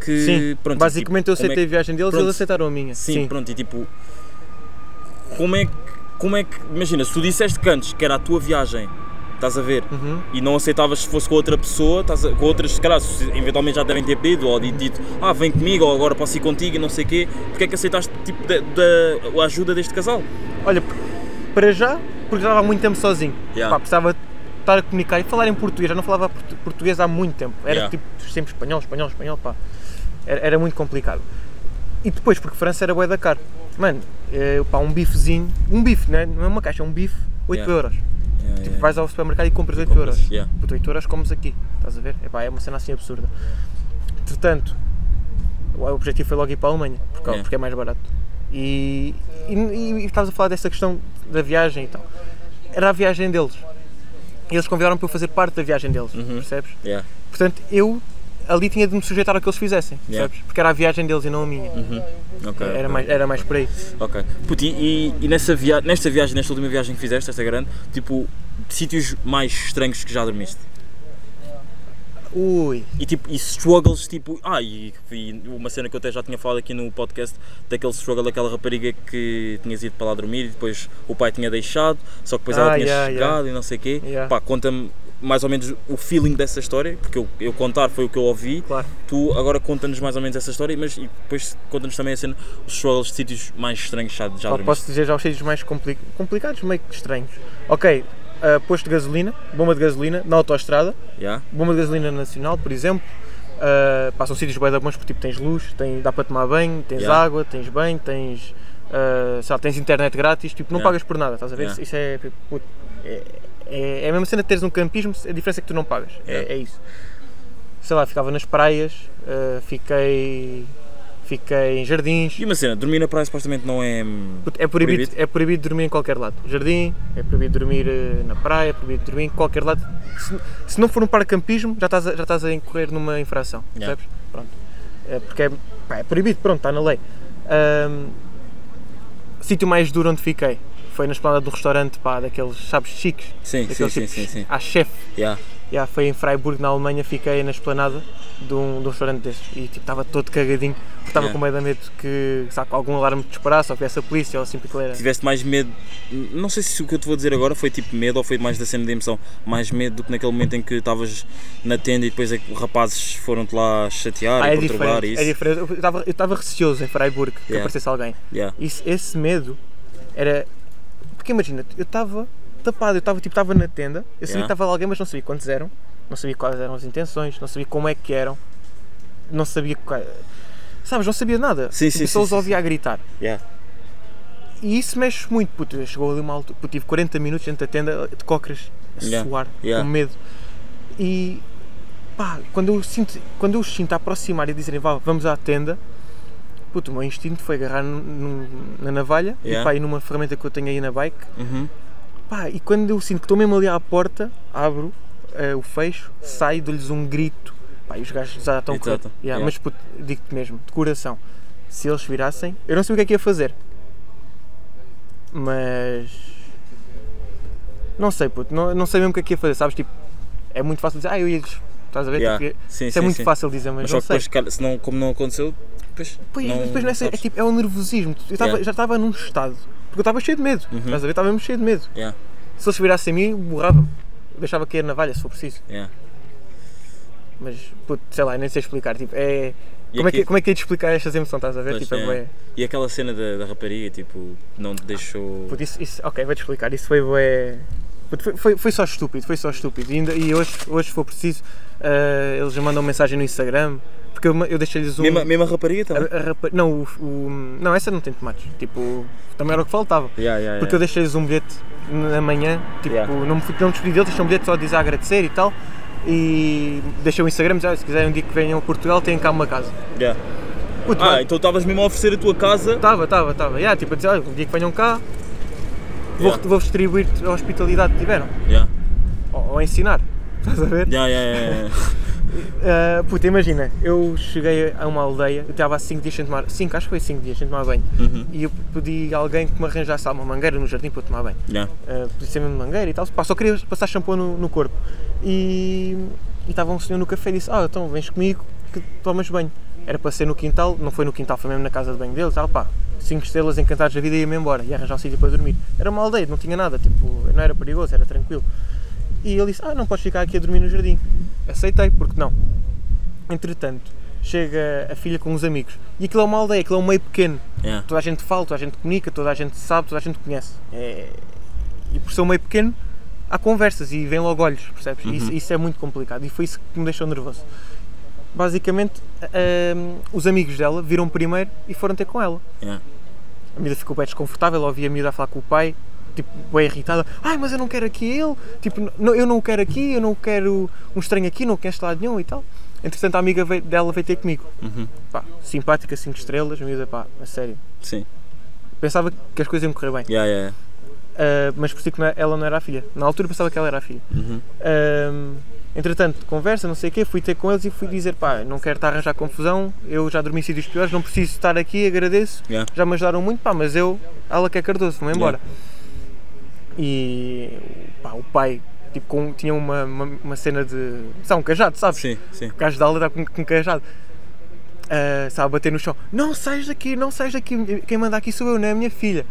que. Sim, pronto, basicamente eu tipo, como é aceitei a viagem deles e eles aceitaram a minha. Sim, pronto, e tipo. Como é. Como é que. Imagina, se tu disseste que antes que era a tua viagem, estás a ver, Uhum. e não aceitavas se fosse com outra pessoa, estás a, com outras, se calhar, eventualmente já devem ter pedido, ou dito, ah, vem comigo, ou agora posso ir contigo e não sei o quê, porque é que aceitaste tipo, da, da- a ajuda deste casal? Olha, para já, porque já estava há muito tempo sozinho. Yeah. Pá, precisava estar a comunicar e falar em português. Já não falava portu- português há muito tempo. Era Yeah. tipo sempre espanhol, espanhol, espanhol, pá. Era, era muito complicado. E depois, porque França era bué da caro. Mano, eh, pá, um bifezinho, um bife, não é, não é uma caixa, é um bife, 8 Yeah. euros. Yeah, Tipo, yeah. vais ao supermercado e compras 8 compras, euros. yeah. Por 8 euros comes aqui, estás a ver? Epá, é uma cena assim absurda. Entretanto, o objetivo foi logo ir para a Alemanha, porque, Yeah. porque é mais barato. E, e, e, estavas a falar dessa questão da viagem e tal. Era a viagem deles. E eles convidaram para eu fazer parte da viagem deles, Uhum. percebes? Yeah. Portanto, eu ali tinha de me sujeitar ao que eles fizessem, Yeah. percebes? Porque era a viagem deles e não a minha. Uhum. Ok, Era, ok. mais, era mais por aí. Ok. Puti, e, e nessa via nesta viagem, nesta última viagem que fizeste, esta grande, tipo, sítios mais estranhos que já dormiste? Ui, E tipo, e struggles tipo. Ah, e, e uma cena que eu até já tinha falado aqui no podcast, daquele struggle daquela rapariga que tinhas ido para lá dormir e depois o pai tinha deixado, só que depois ela Ah, tinha yeah, chegado e não sei o quê. Yeah. Pá, conta-me mais ou menos o feeling dessa história, porque eu, eu contar foi o que eu ouvi. claro. Tu agora conta-nos mais ou menos essa história, mas e depois conta-nos também a cena, os struggles de sítios mais estranhos já, já dormiste. posso dizer já os sítios mais compli- complicados, meio que estranhos. Ok, ah, posto de gasolina, bomba de gasolina, na autoestrada, Yeah? bomba de gasolina nacional, por exemplo. Uh, são sítios bem bons porque tipo, tens luz, tem, dá para tomar banho, tens Yeah. água, tens banho, tens, uh, lá, tens internet grátis, tipo, não Yeah. pagas por nada, estás a ver? Isso é, puto, é, é, é a mesma cena de teres um campismo, a diferença é que tu não pagas, é- é, isso. Sei lá, ficava nas praias, uh, fiquei, fiquei em jardins, E uma cena, dormir na praia supostamente não é. É proibido, Proibido? é proibido dormir em qualquer lado. Jardim, é proibido dormir eh, na praia, é proibido dormir em qualquer lado. Se, se não for um paracampismo, já estás a, já estás a incorrer numa infração. Yeah. Percebes? Pronto. É porque é, pá, é proibido, pronto, está na lei. Ahm, sítio mais duro onde fiquei foi na esplanada do restaurante, pá, daqueles, sabes, chiques. Sim, sim, daqueles sim, sim, sim. À chefe. Yeah. Yeah, foi em Freiburg, na Alemanha, fiquei na esplanada de um, de um restaurante desses e tipo, estava todo cagadinho, porque estava Yeah. com meio da medo que sabe, algum alarme disparasse ou viesse a polícia ou assim, era. Tiveste mais medo, não sei se o que eu te vou dizer agora foi tipo medo ou foi mais da cena de emoção, mais medo do que naquele momento em que estavas na tenda e depois é rapazes foram-te lá chatear Ah, e é perturbar diferente, e é isso. diferente. Eu estava- Eu estava receoso em Freiburg que Yeah. aparecesse alguém. Yeah. Isso, esse medo era. Porque imagina, eu estava tapado, eu estava tipo, estava na tenda, eu sabia Yeah. que estava lá alguém, mas não sabia quantos eram, não sabia quais eram as intenções, não sabia como é que eram, não sabia. qual- Sabes, não sabia nada. Sim, Tipo, sim, só sim, os ouvia a gritar. Yeah. E isso mexe muito, puto. Chegou ali uma altura, puto, tive 40 minutos dentro da tenda de cócoras, a Yeah. suar, Yeah. com medo. E pá, quando eu, sinto, quando eu os sinto a aproximar e dizerem vá, vamos à tenda, puto, o meu instinto foi agarrar num- num- na navalha Yeah. e pá, e numa ferramenta que eu tenho aí na bike. Uhum. Pá, e quando eu sinto que estou mesmo ali à porta, abro eh, o fecho, saio, dou-lhes um grito. Pá, e os gajos já estão com. Exato. Yeah, Yeah. Mas puto, digo-te mesmo, de coração, se eles virassem, eu não sei o que é que ia fazer. Mas. Não sei, puto, não, não sei mesmo o que é que ia fazer, sabes? Tipo, é muito fácil dizer, ah, eu ia. Estás a ver? Yeah. Tipo, Sim, isso é sim, muito sim. fácil dizer, mas, Mas só não que sei. depois, se não, como não aconteceu, depois. Pois, não, depois não é, é tipo, é o nervosismo. Eu tava- Yeah. já estava num estado. Porque eu estava cheio de medo. Uhum. Estás a ver? Estava mesmo cheio de medo. Yeah, Se eles virassem a mim, borrava-me. Deixava cair na valha se for preciso. yeah. Mas, puto, sei lá, nem sei explicar. Tipo, é. E Como é, aqui- que, como é que é de explicar estas emoções, estás a ver? Pois, tipo, é, é. bué- E aquela cena da, da rapariga, tipo, não te deixou. Puto, isso, isso, ok, vou-te explicar. Isso foi bué. Foi, foi, foi só estúpido, foi só estúpido. E, ainda, e hoje, hoje, se for preciso, eh, eles me mandam mensagem no Instagram. Porque eu, eu deixei-lhes um. Mesma, mesma rapariga também? a- a não, o, o- não, essa não tem tomates. Tipo, também era o que faltava. Yeah, yeah, Porque eu yeah. deixei-lhes um bilhete na manhã, tipo, Yeah. não me não me despedi deles, deixei um bilhete só a dizer a agradecer e tal. E deixei o Instagram, já, se quiserem um dia que venham a Portugal, têm cá uma casa. Yeah. Puto, Ah, mano, então estavas mesmo a oferecer a tua casa. Estava, estava, estava. Yeah, tipo, a dizer, olha, um dia que venham cá, vou, Yeah. vou distribuir a hospitalidade que tiveram. Yeah. Ou, ou ensinar. Estás a ver? Yeah, yeah, yeah. Ah, puta, imagina, eu cheguei a uma aldeia, eu estava há 5 dias sem tomar. 5, acho que foi 5 dias sem tomar banho. Uhum. E eu pedi a alguém que me arranjasse uma mangueira no jardim para eu tomar banho. Yeah. Uh, podia ser mesmo mangueira e tal, Pá, só queria passar shampoo no, no corpo. E e estava um senhor no café e disse: Ah, então vens comigo que tomas banho. Era para ser no quintal, não foi no quintal, foi mesmo na casa de banho dele, tal, pá, 5 estrelas encantados da vida e ia-me embora, ia arranjar um sítio para dormir. Era uma aldeia, não tinha nada, tipo, não era perigoso, era tranquilo. E ele disse: Ah, não podes ficar aqui a dormir no jardim. Aceitei, porque não. Entretanto, chega a filha com uns amigos e aquilo é uma aldeia, aquilo é um meio pequeno Yeah. toda a gente fala, toda a gente comunica, toda a gente sabe, toda a gente conhece. É- E por ser um meio pequeno, há conversas e vêm logo olhos, percebes? E Isso, isso é muito complicado e foi isso que me deixou nervoso. Basicamente, hum, os amigos dela viram primeiro e foram ter com ela. Yeah. A miúda ficou bem desconfortável, ouvi a miúda a falar com o pai, tipo, bem irritada. Ai, mas eu não quero aqui ele, tipo, não, eu não quero aqui, eu não quero um estranho aqui, não quero este lado nenhum e tal. Entretanto, a amiga veio- dela veio ter comigo. Uhum. Pá, simpática, 5 estrelas, a miúda, pá, a sério. Sim. Pensava que as coisas iam correr bem. Yeah, yeah. Uh, mas percebi que não- ela não era a filha. Na altura pensava que ela era a filha. Uhum. Um, entretanto, conversa, não sei o quê, fui ter com eles e fui dizer, pá, não quero estar a arranjar confusão, eu já dormi em sítios piores, não preciso estar aqui, agradeço, Yeah. já me ajudaram muito, pá, mas eu, ela que é Cardoso, vou-me embora. E pá, o pai tipo, com- tinha uma, uma, uma cena de. Sabe, um cajado, sabes? Sim, sim. O gajo da aula está com, com um cajado. Ah, sabe, a bater no chão. Não saias daqui, não saias daqui. Quem manda aqui sou eu, não é a minha filha.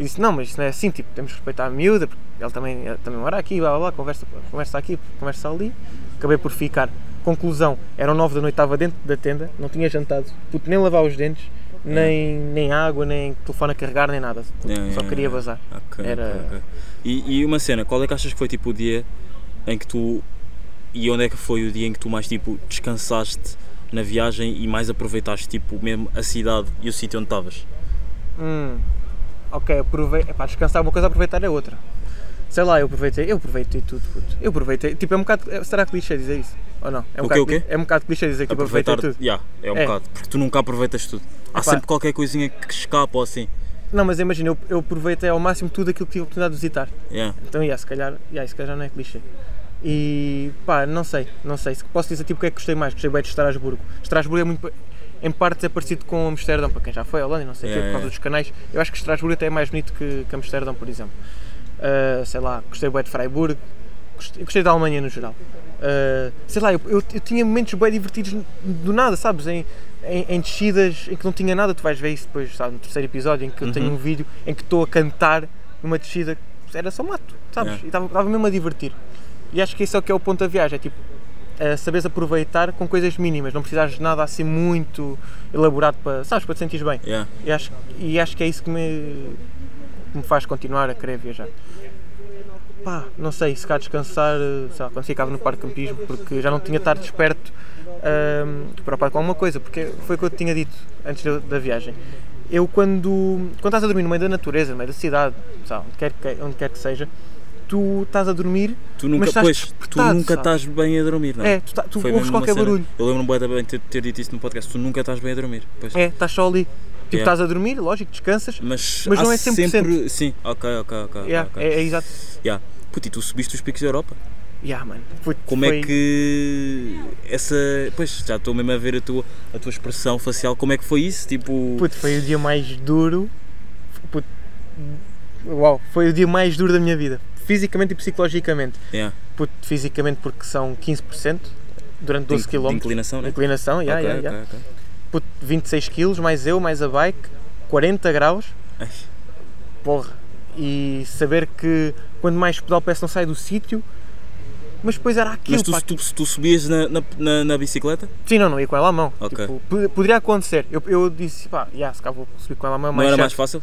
E disse: Não, mas isso não é assim. Tipo, temos que respeitar a miúda, porque ele também, ele também mora aqui, blá blá blá, conversa, conversa aqui, conversa ali. Acabei por ficar. Conclusão: eram nove da noite, estava dentro da tenda, não tinha jantado, puto, nem lavar os dentes, nem, nem água, nem telefone a carregar, nem nada. Puto, Yeah, só queria yeah. bazar. Ok, Era- ok, ok. E, e uma cena, qual é que achas que foi tipo o dia em que tu. E onde é que foi o dia em que tu mais tipo descansaste na viagem e mais aproveitaste tipo mesmo a cidade e o sítio onde estavas? Hum, ok, aprovei... Epá, descansar uma coisa, aproveitar é outra. Sei lá, eu aproveitei, eu aproveitei tudo, puto. Eu aproveitei, tipo, é um bocado, é- será clichê dizer isso? Ou não? É um O bocado, quê, o quê? É um bocado clichê dizer que tipo, aproveitei Aproveitar. tudo. Yeah, é um É. bocado, porque tu nunca aproveitas tudo. Há Epá. sempre qualquer coisinha que escapa ou assim. Não, mas imagina, eu, eu aproveitei ao máximo tudo aquilo que tive a oportunidade de visitar. Yeah. Então, yeah, se calhar, yeah, se calhar não é clichê. E pá, não sei, não sei. Se posso dizer tipo o que é que gostei mais? Gostei bem de Estrasburgo. Estrasburgo é muito. Em parte é parecido com Amsterdão, para quem já foi a Holanda e não sei o Yeah, quê, por causa yeah. dos canais. Eu acho que Estrasburgo até é mais bonito que, que Amsterdão, por exemplo. Ah, sei lá, gostei bem de Freiburg, gostei, gostei da Alemanha no geral. Uh, sei lá, eu, eu, eu tinha momentos bem divertidos do nada, sabes? Em, em, em descidas em que não tinha nada, tu vais ver isso depois, sabe, no terceiro episódio, em que eu tenho Uhum. um vídeo em que estou a cantar numa descida era só mato, sabes? Yeah. E estava mesmo a divertir. E acho que esse é o que é o ponto da viagem, é tipo, é saberes aproveitar com coisas mínimas, não precisares de nada assim muito elaborado para, sabes, para te sentires bem. Yeah. E acho, e acho que é isso que me, que me faz continuar a querer viajar. Pá, não sei, se cá descansar, eh, sei lá, quando ficava no parque campismo, porque já não tinha estar desperto ahm, preocupado com alguma coisa, porque foi o que eu te tinha dito antes da, da viagem. Eu quando, quando estás a dormir no meio da natureza, no meio da cidade, lá, onde, quer que, onde quer que seja, tu estás a dormir, Tu nunca, Mas estás pois, tu nunca estás bem a dormir, não é? é, tu, tá- tu ouves qualquer barulho. Eu lembro-me bem de ter, ter dito isso no podcast, tu nunca estás bem a dormir. Pois. É, estás só ali. Tipo, Yeah. estás a dormir, lógico, descansas. Mas, Mas não é 100%. sempre. Sim, ok, ok, ok. Yeah, ok. é, é exato. Yeah. Puto, e tu subiste os picos da Europa. Yeah, mano. Foi, Como foi- é que essa. Pois, já estou mesmo a ver a tua, a tua expressão facial. Como é que foi isso? Tipo. Puto, foi o dia mais duro. Puto, uau, foi o dia mais duro da minha vida. Fisicamente e psicologicamente. yeah. Puto, fisicamente porque são 15% durante 12 de, km. de inclinação, né? Inclinação, yeah, Ok, yeah, yeah. ok, ok. Puto, 26 kg, mais eu, mais a bike, 40 graus. Ai. Porra. E saber que quando mais pedal peço não sai do sítio. Mas depois era aquilo. Mas tu, pá, tu, tu subias na, na, na, bicicleta? Sim, não, não ia com ela à mão. Ok. Tipo, poderia acontecer. Eu, eu disse, pá, yeah, se calhar vou subir com ela à mão. Não era certo. mais fácil?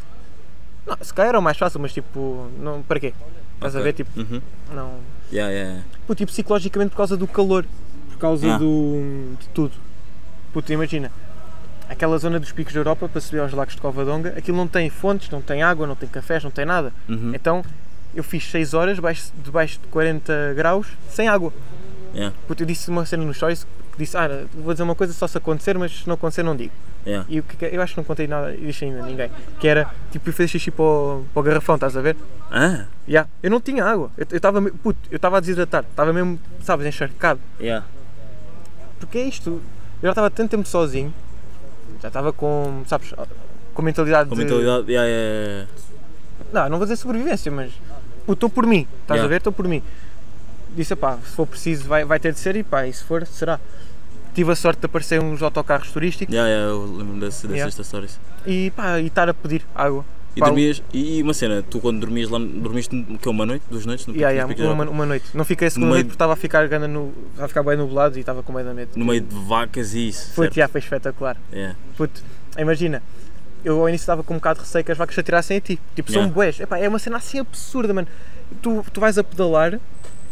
Não, se calhar era o mais fácil, mas tipo, não, para quê? Estás a Ok. ver? Tipo, Uhum. não. Yeah, yeah, yeah. Puto, e psicologicamente por causa do calor, por causa Ah. do, de tudo. Puto, imagina, aquela zona dos picos da Europa para subir aos lagos de Covadonga, aquilo não tem fontes, não tem água, não tem cafés, não tem nada. Uhum. Então eu fiz 6 horas debaixo, debaixo de 40 graus sem água. Yeah. Puto, eu disse uma cena nos stories que disse, ah, vou dizer uma coisa só se acontecer, mas se não acontecer não digo. Yeah. E o que é- eu acho que não contei nada disto ainda a ninguém. Que era, tipo, eu fazer xixi para o, para o garrafão, estás a ver? Ah, Yeah. Eu não tinha água. Eu estava puto, eu estava a desidratar, estava mesmo, sabes, encharcado. yeah. Porque é isto, eu já estava tanto tempo sozinho, já estava com, sabes, com mentalidade Com de. mentalidade. Yeah, yeah, yeah. Não, não vou dizer sobrevivência, mas estou por mim, estás Yeah. a ver? Estou por mim. Disse, pá, se for preciso vai, vai ter de ser e pá, e se for, será. Tive a sorte de aparecer uns autocarros turísticos Yeah, yeah, eu lembro desse, dessas Yeah. histórias. e pá, e estar a pedir água. E dormias, e uma cena, tu quando dormias lá, dormiste que é uma noite, duas noites no, Yeah, yeah, Pico uma, uma noite. Não fiquei a segunda No noite meio- porque estava a ficar, gana no, estava a ficar bem nublado e estava com medo da medo. no meio de vacas e isso. Foi, certo? yeah, foi espetacular. Yeah. Puto, imagina, eu ao início estava com um bocado de receio que as vacas se atirassem a ti. Tipo, são Yeah. bués. Epá, é uma cena assim absurda, mano. Tu, tu vais a pedalar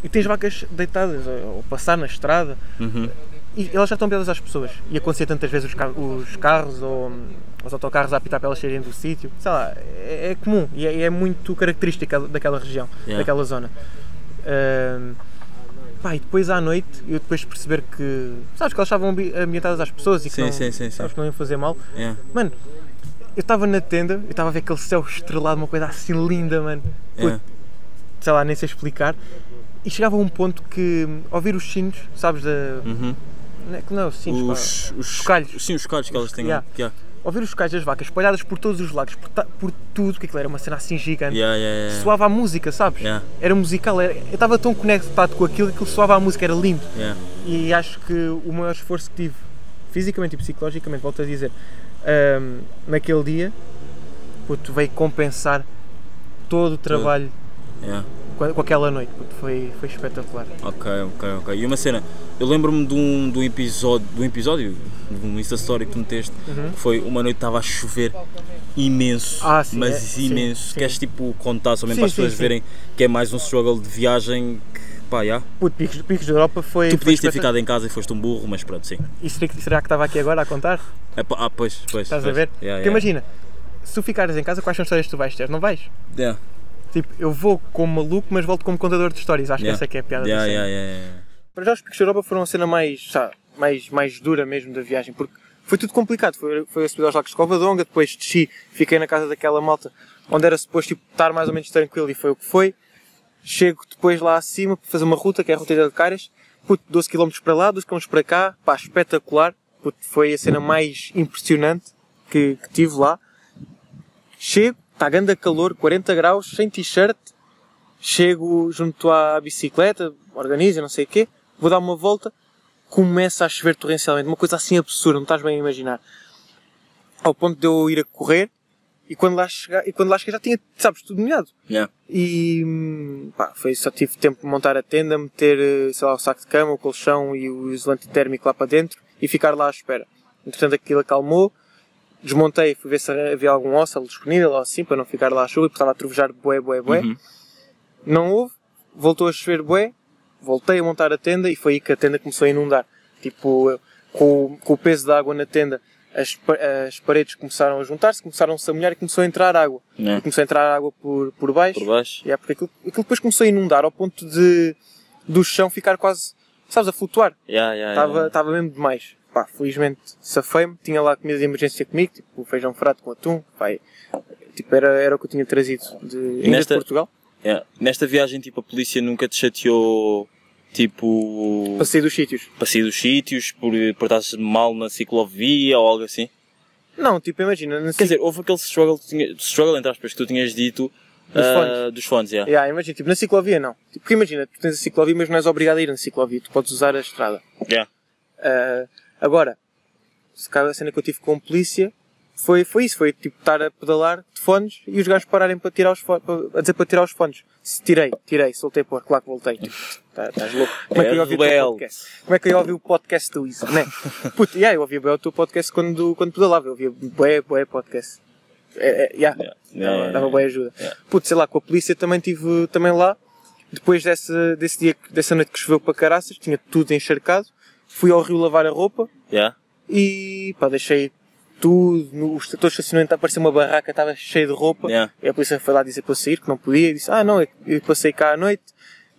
e tens vacas deitadas ou, ou passar na estrada Uhum. E elas já estão pegadas às pessoas. E acontecia tantas vezes os, car- os carros ou os autocarros a apitar para elas saírem do sítio. Sei lá, é, é comum e é, é muito característica daquela região, Yeah. daquela zona. Hum, pá, e depois à noite, eu depois de perceber que. Sabes que elas estavam ambi- ambientadas às pessoas e que, Sim, não, sim, sim, sabes, que não iam fazer mal. Yeah. Mano, eu estava na tenda, eu estava a ver aquele céu estrelado, uma coisa assim linda, mano. Puto, Yeah. Sei lá, nem sei explicar. E chegava a um ponto que, ao ouvir os sinos, sabes, da. Uhum. Não é não é os pá. Os, os chocalhos. Sim, os chocalhos que elas têm. Yeah. Yeah. Ouvir os chocalhos das vacas espalhadas por todos os lagos, por, ta- por tudo, que aquilo era uma cena assim gigante. Yeah, yeah. Soava a música, sabes? Era musical, era- eu estava tão conectado com aquilo que aquilo soava a música, era lindo. E acho que o maior esforço que tive, fisicamente e psicologicamente, volto a dizer, ahm, naquele dia, puto, veio compensar todo o trabalho. Com, aquela noite. Foi, foi espetacular. Ok, ok, ok. E uma cena, eu lembro-me de um, de um episódio, de um episódio, de um Insta Story que tu meteste, que foi uma noite estava a chover imenso, Uhum. Ah, sim, mas é, sim, imenso. sim. Queres tipo contar Sim, para as sim, pessoas sim. verem que é mais um struggle de viagem que, pá, já. Puto, Picos, Picos da Europa foi. Tu podias ter ficado em casa e foste um burro, mas pronto, sim. E será que, será que estava aqui agora a contar? É ah, pois, pois. Estás a pois. ver? Yeah, Porque yeah. imagina, se tu ficares em casa, quais são as histórias que tu vais ter? Não vais? Yeah, Tipo, eu vou como maluco, mas volto como contador de histórias. Acho yeah. que essa é que é a piada Yeah, da cena. yeah, yeah, yeah. Para já os Picos da Europa foram a cena mais, sabe, mais, mais dura mesmo da viagem, porque foi tudo complicado. Foi, foi a subida aos lagos de Covadonga, depois desci, fiquei na casa daquela malta onde era suposto tipo, estar mais ou menos tranquilo e foi o que foi. Chego depois lá acima para fazer uma ruta, que é a ruta de Caras, puto, 12 km para lá, 12 km para cá, pá, espetacular. Puto, foi a cena mais impressionante que, que tive lá. Chego, está grande calor, 40 graus, sem t-shirt, chego junto à bicicleta, organizo, não sei o quê, vou dar uma volta, começa a chover torrencialmente, uma coisa assim absurda, não estás bem a imaginar. Ao ponto de eu ir a correr, e quando lá chegar, e quando lá cheguei já tinha, sabes, tudo molhado. Yeah. E pá, foi, só tive tempo de montar a tenda, meter, sei lá, o saco de cama, o colchão e o isolante térmico lá para dentro e ficar lá à espera. Entretanto aquilo acalmou, desmontei, fui ver se havia algum óssalo disponível ou assim, para não ficar lá à chuva, porque estava a trovejar bué, bué, bué. Uhum. Não houve, voltou a chover bué, voltei a montar a tenda e foi aí que a tenda começou a inundar. Tipo, com, o- com o peso da água na tenda, as, as paredes começaram a juntar-se, começaram-se a molhar e começou a entrar água. Yeah. E começou a entrar água por, por baixo. Por baixo. Yeah, porque aquilo, aquilo depois começou a inundar ao ponto de do chão ficar quase, sabes, a flutuar. Yeah, yeah, Estava yeah. estava mesmo demais. Pá, felizmente safei-me, tinha lá comida de emergência comigo, tipo feijão frato com atum, e, tipo, era, era o que eu tinha trazido de, ainda nesta- de Portugal, Yeah. Nesta viagem, tipo, a polícia nunca te chateou, tipo, para sair dos sítios. para sair dos sítios, por, por estares mal na ciclovia ou algo assim? Não, tipo, imagina, na Quer dizer, houve aquele struggle, tinha- struggle entre aspas, que tu tinhas dito Dos ah, fones. dos fones, yeah. Yeah, imagina, tipo, na ciclovia não. Tipo, porque imagina, tu tens a ciclovia, mas não és obrigado a ir na ciclovia, tu podes usar a estrada. Yeah. Ah, agora, se calhar a cena que eu tive com a polícia foi, foi isso, foi tipo estar a pedalar de fones e os gajos pararem para tirar os fones, a dizer para tirar os fones. Se tirei, tirei, soltei por, claro que voltei. Tipo, tá- Estás louco? Como é que eu ia ouvir o teu rebelde. podcast? Como é que eu ia ouvir o podcast do Isa, né? Puto, yeah, eu ouvia bem o teu podcast quando, quando pedalava, eu ouvia bué, bué podcast. É, é, yeah, Yeah. dava, dava boa ajuda. Yeah. Puto, sei lá, com a polícia também tive também lá. Depois desse, desse dia, dessa noite que choveu para caraças, tinha tudo encharcado. Fui ao rio lavar a roupa Yeah. e pá, deixei tudo, no estou no estacionamento apareceu uma barraca, estava cheia de roupa. Yeah. E a polícia foi lá dizer para eu sair, que não podia. E disse, ah não, eu passei cá à noite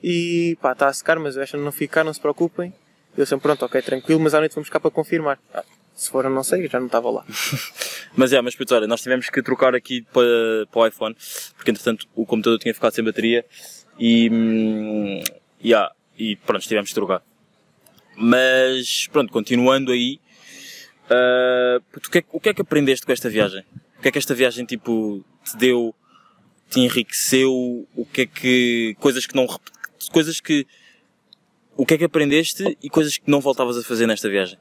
e pá, está a secar, mas esta não ficar, não se preocupem. Eu sempre, pronto, ok, tranquilo, mas à noite vamos cá para confirmar. Ah, se for, eu não sei, eu já não estava lá. Mas é, mas putz, olha, nós tivemos que trocar aqui para, para o iPhone, porque entretanto o computador tinha ficado sem bateria e, hum, yeah, e pronto, tivemos que trocar. Mas pronto, continuando aí, puto, o, que é, que- o que é que aprendeste com esta viagem? O que é que esta viagem tipo te deu, te enriqueceu? O que é que coisas que não coisas que o que é que aprendeste e coisas que não voltavas a fazer nesta viagem?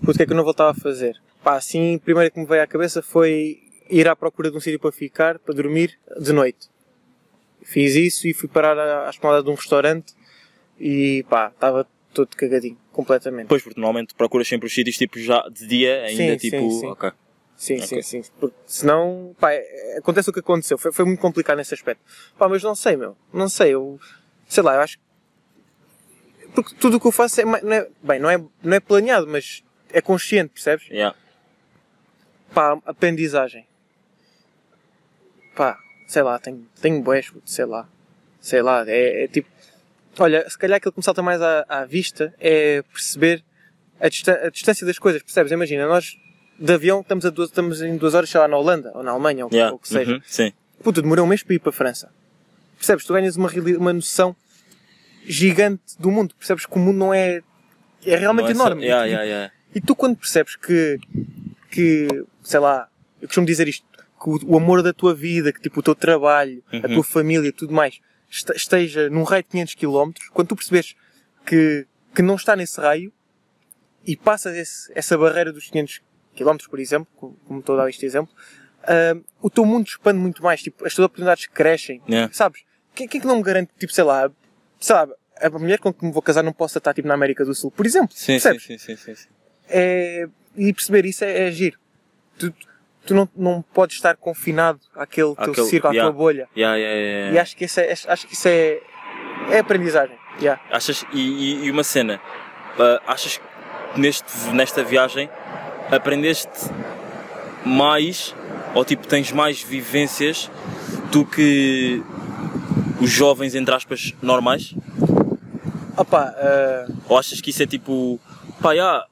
Puto, o que é que eu não voltava a fazer? Pá, assim, primeiro que me veio à cabeça foi ir à procura de um sítio para ficar, para dormir, de noite. Fiz isso e fui parar à esplanada de um restaurante e pá, estava todo cagadinho, completamente. Pois, porque normalmente procuras sempre os sítios tipo já de dia ainda Sim, tipo. sim, sim. Ok. Sim, Ok. sim, sim. Porque senão, pá, é- acontece o que aconteceu. Foi, foi muito complicado nesse aspecto. Pá, mas não sei, meu. Não sei, eu. Sei lá, eu acho. Porque tudo o que eu faço é. Não é bem, não é, não é planeado, mas é consciente, percebes? Yeah. Pá, aprendizagem. Pá, sei lá, tenho, tenho boés, sei lá. Sei lá, é, é tipo. Olha, se calhar aquilo que me salta mais à, à vista é perceber a, a distância das coisas, percebes? Imagina, nós de avião estamos, a duas, estamos em duas horas, sei lá, na Holanda ou na Alemanha ou, Yeah. o que seja. Uhum, Sim. Puta, demorou um mês para ir para a França. Percebes? Tu ganhas uma, uma noção gigante do mundo. Percebes que o mundo não é. É realmente é só- enorme. E- yeah, yeah. e tu quando percebes que, que, sei lá, eu costumo dizer isto, que o, o amor da tua vida, que tipo o teu trabalho, a Uhum. tua família, tudo mais, esteja num raio de 500 km, quando tu percebes que, que não está nesse raio e passas esse- essa barreira dos 500 km, por exemplo, como estou a dar este exemplo, ah, o teu mundo expande muito mais, tipo, as tuas oportunidades crescem, Yeah. sabes? Quem, quem é que não me garante, tipo, sei lá, sei lá, a mulher com que me vou casar não possa estar tipo na América do Sul, por exemplo, Sim, sim, percebes? sim, sim, sim, sim. é, e perceber isso é, é giro. Tu, tu não, não podes estar confinado àquele teu Àquele- círculo, à yeah. tua bolha. Yeah, yeah, yeah, yeah. E acho que isso é, acho que isso é, é aprendizagem. Yeah. Achas, e, e- uma cena, ah, achas que neste, nesta viagem aprendeste mais, ou tipo tens mais vivências do que os jovens, entre aspas, normais? Opa, ah, Ou achas que isso é tipo, pá, já,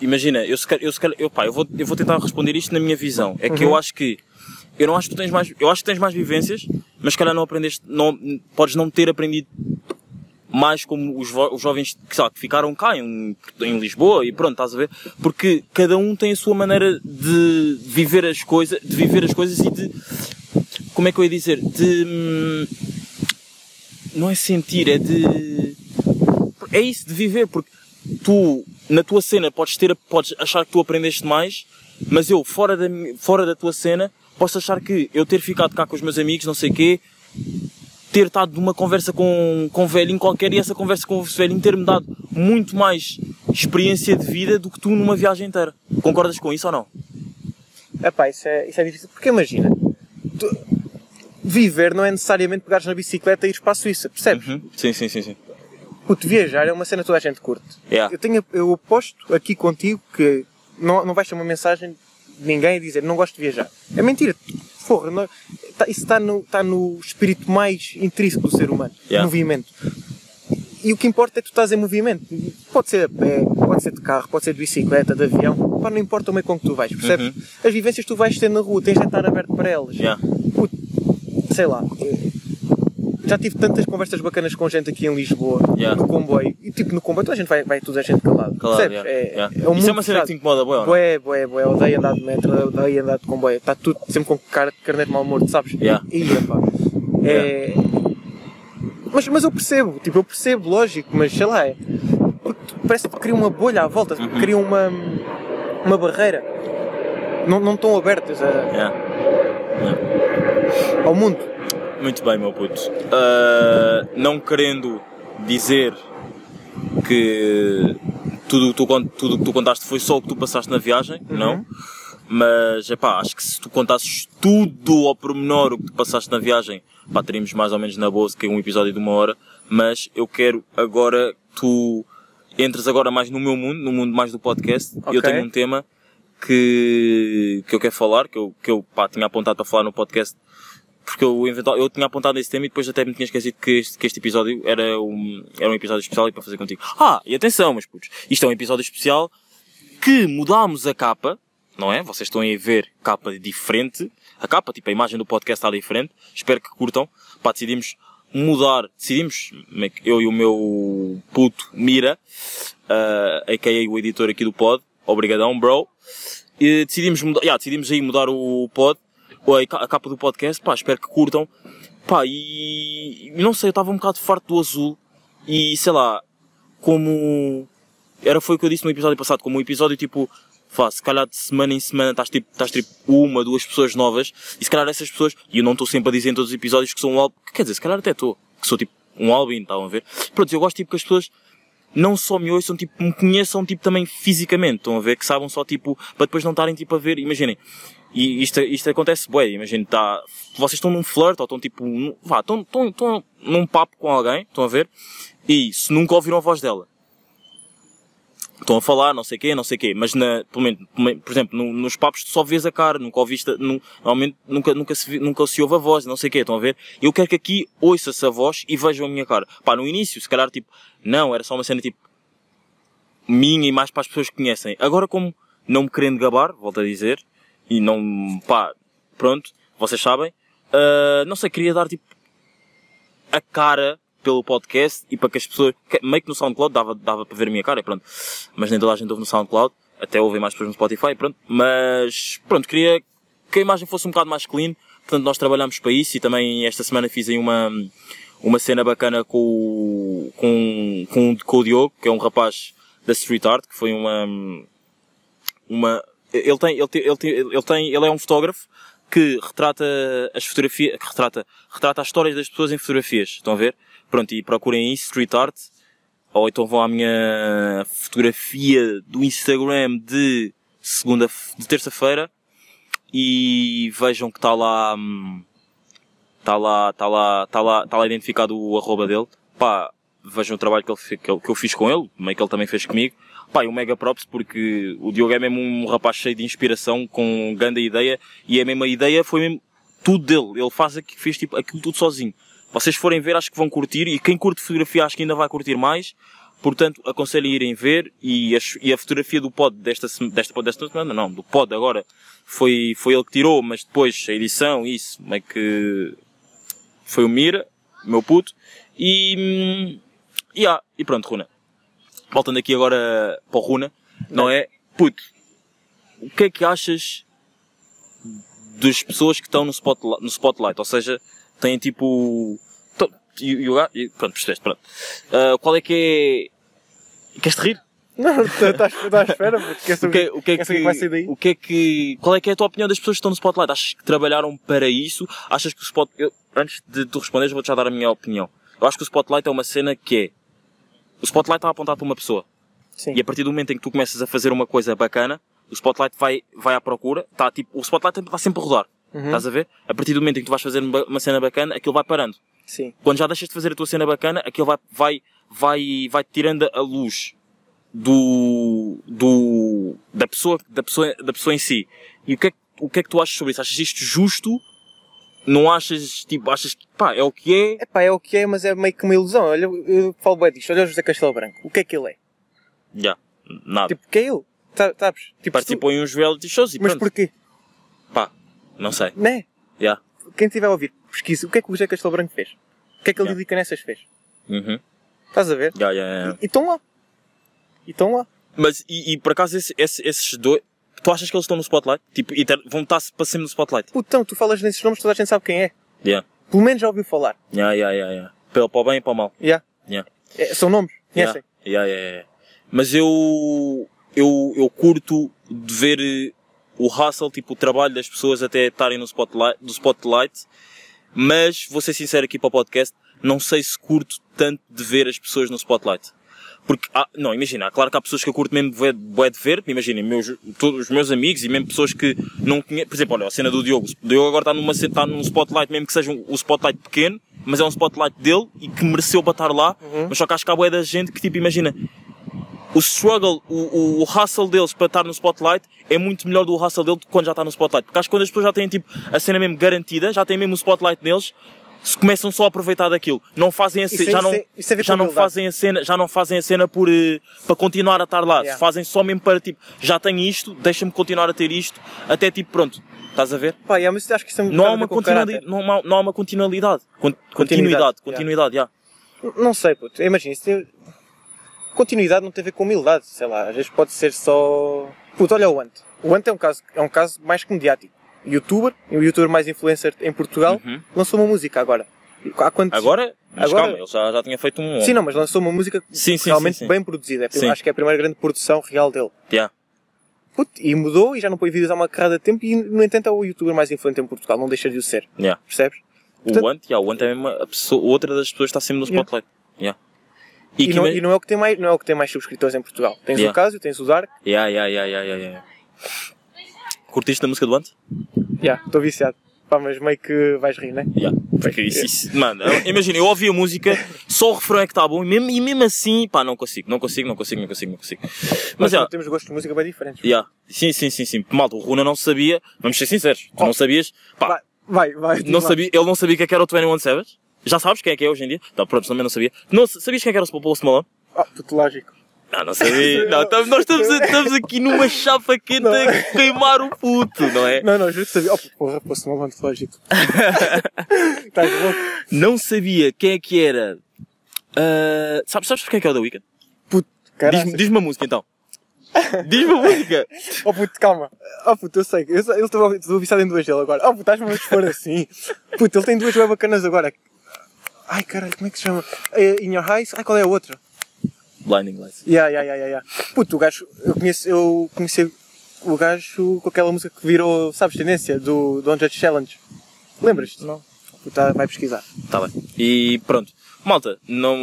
imagina, eu se calhar, eu, se calhar- eu, pá, eu, vou, eu vou tentar responder isto na minha visão. É que Uhum. eu acho que, eu não acho que tu tens mais, eu acho que tens mais vivências, mas se calhar não aprendeste, não, podes não ter aprendido mais como os, os jovens que, lá, que ficaram cá em, em Lisboa e pronto, estás a ver? Porque cada um tem a sua maneira de viver as coisas, de viver as coisas e de como é que eu ia dizer? De. hum, Não é sentir, é de. É isso, de viver, porque tu, na tua cena, podes ter, podes achar que tu aprendeste mais, mas eu, fora da, fora da tua cena, posso achar que eu ter ficado cá com os meus amigos, não sei o quê, ter estado numa conversa com, com um velhinho qualquer e essa conversa com esse velhinho ter-me dado muito mais experiência de vida do que tu numa viagem inteira. Concordas com isso ou não? Epá, isso é, isso é difícil. Porque imagina, tu- viver não é necessariamente pegares na bicicleta e ires para a Suíça, percebes? Uhum. Sim, sim, sim, sim. Puto, viajar é uma cena que toda a gente curte. Yeah. Eu, tenho, eu aposto aqui contigo que não, não vais ter uma mensagem de ninguém a dizer não gosto de viajar. É mentira. Porra, não- tá- isso está no, está no espírito mais intrínseco do ser humano. Yeah. Movimento. E o que importa é que tu estás em movimento. Pode ser a pé, pode ser de carro, pode ser de bicicleta, de avião. Pá, não importa o meio com que tu vais, percebes? As vivências que tu vais ter na rua, tens de estar aberto para elas. Yeah. Puto, sei lá. Já tive tantas conversas bacanas com gente aqui em Lisboa, Yeah. no comboio. E tipo, no comboio toda a gente vai, vai toda a gente calado. Percebes? yeah, É, yeah. é um Isso é uma cena que te incomoda, não? Bué, bué, bué. Odeio andar de metro, odeio andar de comboio. Está tudo sempre com cara de carnet mal morto, sabes? Yeah. E, epá, é... Mas, mas eu percebo, tipo, eu percebo, lógico, mas sei lá, é... Parece que cria uma bolha à volta, Uhum. cria uma, uma barreira. Não, não estão abertas a- ao mundo. Muito bem, meu puto. Ah, não querendo dizer que tudo o que tu, tudo que tu contaste foi só o que tu passaste na viagem, não. Mas, epá, acho que se tu contasses tudo ao pormenor o que tu passaste na viagem, pá, teríamos mais ou menos na boa que um episódio de uma hora. Mas eu quero agora que tu entres agora mais no meu mundo, no mundo mais do podcast. Ok. Eu tenho um tema que, que eu quero falar, que eu, que eu pá, tinha apontado para falar no podcast porque eu, eventual, eu tinha apontado esse tema e depois até me tinha esquecido que este, que este episódio era um, era um episódio especial e para fazer contigo. Ah, e atenção, meus putos, isto é um episódio especial que mudámos a capa, não é? Vocês estão a ver capa diferente, a capa, tipo a imagem do podcast está diferente, espero que curtam. Pá, decidimos mudar, decidimos, eu e o meu puto Mira, uh, a.k.a. o editor aqui do pod, obrigadão bro, e decidimos mudar, yeah, decidimos aí mudar o pod, a ca- a capa do podcast, pá, espero que curtam. Pá, e não sei, eu estava um bocado farto do azul e sei lá, como era foi o que eu disse no episódio passado, como um episódio tipo, vá, se calhar de semana em semana estás tipo, estás tipo uma, duas pessoas novas e se calhar essas pessoas, e eu não estou sempre a dizer em todos os episódios que sou um álbum, quer dizer, se calhar até estou, que sou tipo um álbum, estavam a ver? Pronto, eu gosto tipo que as pessoas não só me ouçam, tipo, me conheçam, tipo, também fisicamente, estão a ver? Que saibam só, tipo, para depois não estarem, tipo, a ver, imaginem, e isto, isto acontece, bué, imaginem, tá, vocês estão num flirt, ou estão, tipo, num, vá, estão, estão, estão num papo com alguém, estão a ver? E se nunca ouviram a voz dela, estão a falar, não sei quê, não sei quê, mas na, pelo menos, por exemplo, no- nos papos tu só vês a cara, nunca ouviste, nu- normalmente nunca, nunca se, nunca se ouve a voz, não sei quê, estão a ver? Eu quero que aqui ouça-se a voz e vejam a minha cara. Pá, no início, se calhar, tipo, não, era só uma cena, tipo, minha e mais para as pessoas que conhecem. Agora, como não me querendo gabar, volto a dizer, e não, pá, pronto, vocês sabem, ah, não sei, queria dar, tipo, a cara pelo podcast e para que as pessoas, meio que no SoundCloud dava, dava para ver a minha cara, pronto. Mas nem toda a gente ouve no SoundCloud, até ouvem mais pessoas no Spotify, pronto. Mas, pronto, queria que a imagem fosse um bocado mais clean, portanto nós trabalhamos para isso e também esta semana fiz aí uma, uma cena bacana com, o- com, com, com o Diogo, que é um rapaz da Street Art, que foi uma, uma, ele tem, ele tem, ele tem, ele tem, ele é um fotógrafo que retrata as fotografias, que retrata, retrata as histórias das pessoas em fotografias, estão a ver? Pronto, e procurem isso, Street Art, ou então vão à minha fotografia do Instagram de segunda, de terça-feira e vejam que está lá, hum, está lá, está lá, está lá, está lá identificado o arroba dele. Pá, vejam o trabalho que, ele, que, eu- fiz com ele, meio que ele também fez comigo. Pá, um mega props porque o Diogo é mesmo um rapaz cheio de inspiração, com grande ideia, e a mesma ideia foi mesmo tudo dele. Ele faz aqui, fez tipo aquilo tudo sozinho. Vocês forem ver, acho que vão curtir, e quem curte fotografia acho que ainda vai curtir mais. Portanto, aconselho a irem ver, e a, e a fotografia do pod desta, desta, desta semana, não, do pod agora, foi, foi ele que tirou, mas depois a edição, isso, meio que foi o Mira, meu puto, e, hum, e, ah, e pronto, Runa. Voltando aqui agora para o Runa, não é? Puto, o que é que achas das pessoas que estão no spotlight, no spotlight ou seja, têm tipo, e, e, pronto, percebeste, pronto. Ah, qual é que é, queres-te rir? Não, estás estás à espera, puto. Quer O que, o que é quer saber que vai sair que, daí? o que é que, qual é que é a tua opinião das pessoas que estão no spotlight? Achas que trabalharam para isso? Achas que o spot, eu, antes de tu responderes, vou-te já dar a minha opinião. Eu acho que o spotlight é uma cena que é, o spotlight está apontado para uma pessoa. Sim. E a partir do momento em que tu começas a fazer uma coisa bacana, o spotlight vai, vai à procura, tá, tipo, o spotlight está sempre a rodar. Uhum. Estás a ver? A partir do momento em que tu vais fazer uma cena bacana, aquilo vai parando. Sim. Quando já deixas de fazer a tua cena bacana, aquilo vai, vai, vai, vai tirando a luz do, do, da pessoa, da pessoa, da pessoa em si. E o que é, que- o que é que tu achas sobre isso? Achas isto justo? Não achas, tipo, achas que, pá, é o que é? Epá, é o que é, mas é meio que uma ilusão. Olha, eu falo bem disto. Olha o José Castelo Branco. O que é que ele é? Já, nada. Tipo, que é ele? Sa- Sabes? Tipo, Participou em uns reality shows e tu- Mas pronto. porquê? Pá, não sei. Né? Já. Quem estiver a ouvir, pesquisa. O que é que o José Castelo Branco fez? O que é que ele Yeah. Lili Canessas fez? Uhum. Estás a ver? Já, já, já. E estão lá. E estão lá. Mas, e, e por acaso, esse, esse- esses dois, tu achas que eles estão no spotlight? Tipo, e ter- vão estar para sempre no spotlight? Putão, tu falas nesses nomes, toda a gente sabe quem é. Já. Pelo menos já ouviu falar. Já, já, já, já. Pelo para o bem e para o mal. Yeah. Yeah. É, são nomes. Conhecem? Yeah, yeah, yeah. Mas eu, eu, eu curto de ver eh, o hustle, tipo o trabalho das pessoas até estarem no spotlight, do spotlight, mas vou ser sincero aqui para o podcast, não sei se curto tanto de ver as pessoas no spotlight. Porque, há, não, imagina, claro que há pessoas que eu curto mesmo bué, de ver, imagina, meus, todos os meus amigos e mesmo pessoas que não conhecem, por exemplo, olha, a cena do Diogo, o Diogo agora está numa, está num spotlight, mesmo que seja um, um spotlight pequeno, mas é um spotlight dele e que mereceu para estar lá, mas só que acho que há bué da gente que, tipo, imagina, o struggle, o, o, o hustle deles para estar no spotlight é muito melhor do hustle dele do que quando já está no spotlight. Porque acho que quando as pessoas já têm tipo a cena mesmo garantida, já têm mesmo o spotlight neles, se começam só a aproveitar daquilo. Não fazem a cena, é- já não, é- é já não fazem a cena, já não fazem a cena por, eh, para continuar a estar lá. Yeah. Fazem só mesmo para tipo, já tenho isto, deixa-me continuar a ter isto, até tipo pronto. Estás a ver? Pá, yeah, mas acho que isso tem um Não há uma continuidade, não há, não há uma continuidade. Con- Continuidade, Continuidade, yeah. já. Não sei, puto. Imagina, isso tem... Continuidade não tem a ver com humildade, sei lá. Às vezes pode ser só... Puto, olha o Ant. O Ant é um caso, é um caso mais que mediático. Youtuber, o youtuber mais influencer em Portugal, Uhum. lançou uma música agora. Há. Agora, mas Agora- calma, ele já, já tinha feito um. Sim, não, mas lançou uma música Sim, sim, realmente sim, bem produzida. É. Acho que é a primeira grande produção real dele. Yeah. Puto, e mudou e já não põe vídeos há uma carrada de tempo e, no entanto, é o youtuber mais influente em Portugal. Não deixa de o ser. Yeah. Percebes? O Ant, yeah, o Ant é mesmo a pessoa, outra das pessoas que está sempre no spotlight. Yeah. E, que não, e não é o que tem mais, não é o que tem mais subscritores em Portugal. Tens o Casio, tens o Dark. Yeah, yeah, yeah, yeah, yeah. Curtiste da música do Ant? Já, estou viciado. Pá, mas meio que vais rir, né? Yeah. Porque isso, isso, mano, imagina, eu ouvi a música, só o refrão é que está bom, e mesmo, e mesmo assim, pá, não consigo, não consigo, não consigo, não consigo, não consigo. Mas, Mas já, temos gostos de música bem diferentes. yeah. sim, sim, sim, sim, malta, o Runa não sabia, vamos ser sinceros, tu Oh. não sabias, pá, Vai, vai, vai. não sabia, ele não sabia o que é que era o 21 Savage? Já sabes quem é que é hoje em dia? Tá, pronto, também não sabia. Não, sabias quem é que era o Post Malone? Ah, puto, lógico. Não, não sabia. Não, estamos- nós estamos, estamos aqui numa chapa quente a queimar o puto, não é? Não, não, juro que sabia. Oh, porra, posso não muito lógico. Estás louco? Não sabia quem é que era. Ah, sabes, sabes quem é que é o The Weeknd? Puto, caralho. Diz-me diz uma música então. Diz-me uma música. Oh puto, calma. Oh puto, eu sei. Eu eu estou viciado em duas dele agora. Oh puto, estás-me a expor assim. Puto, ele tem duas bem bacanas agora. Ai caralho, como é que se chama? Eh, In Your Eyes? Ai, qual é a outra? Blinding Lights. Yeah, yeah, yeah, yeah. Puto, o gajo, eu conheço, eu conheci o gajo com aquela música que virou, sabes, tendência do Don't Judge Challenge. Lembras-te? Não. Puto, tá, vai pesquisar. Tá bem. E pronto. Malta, não.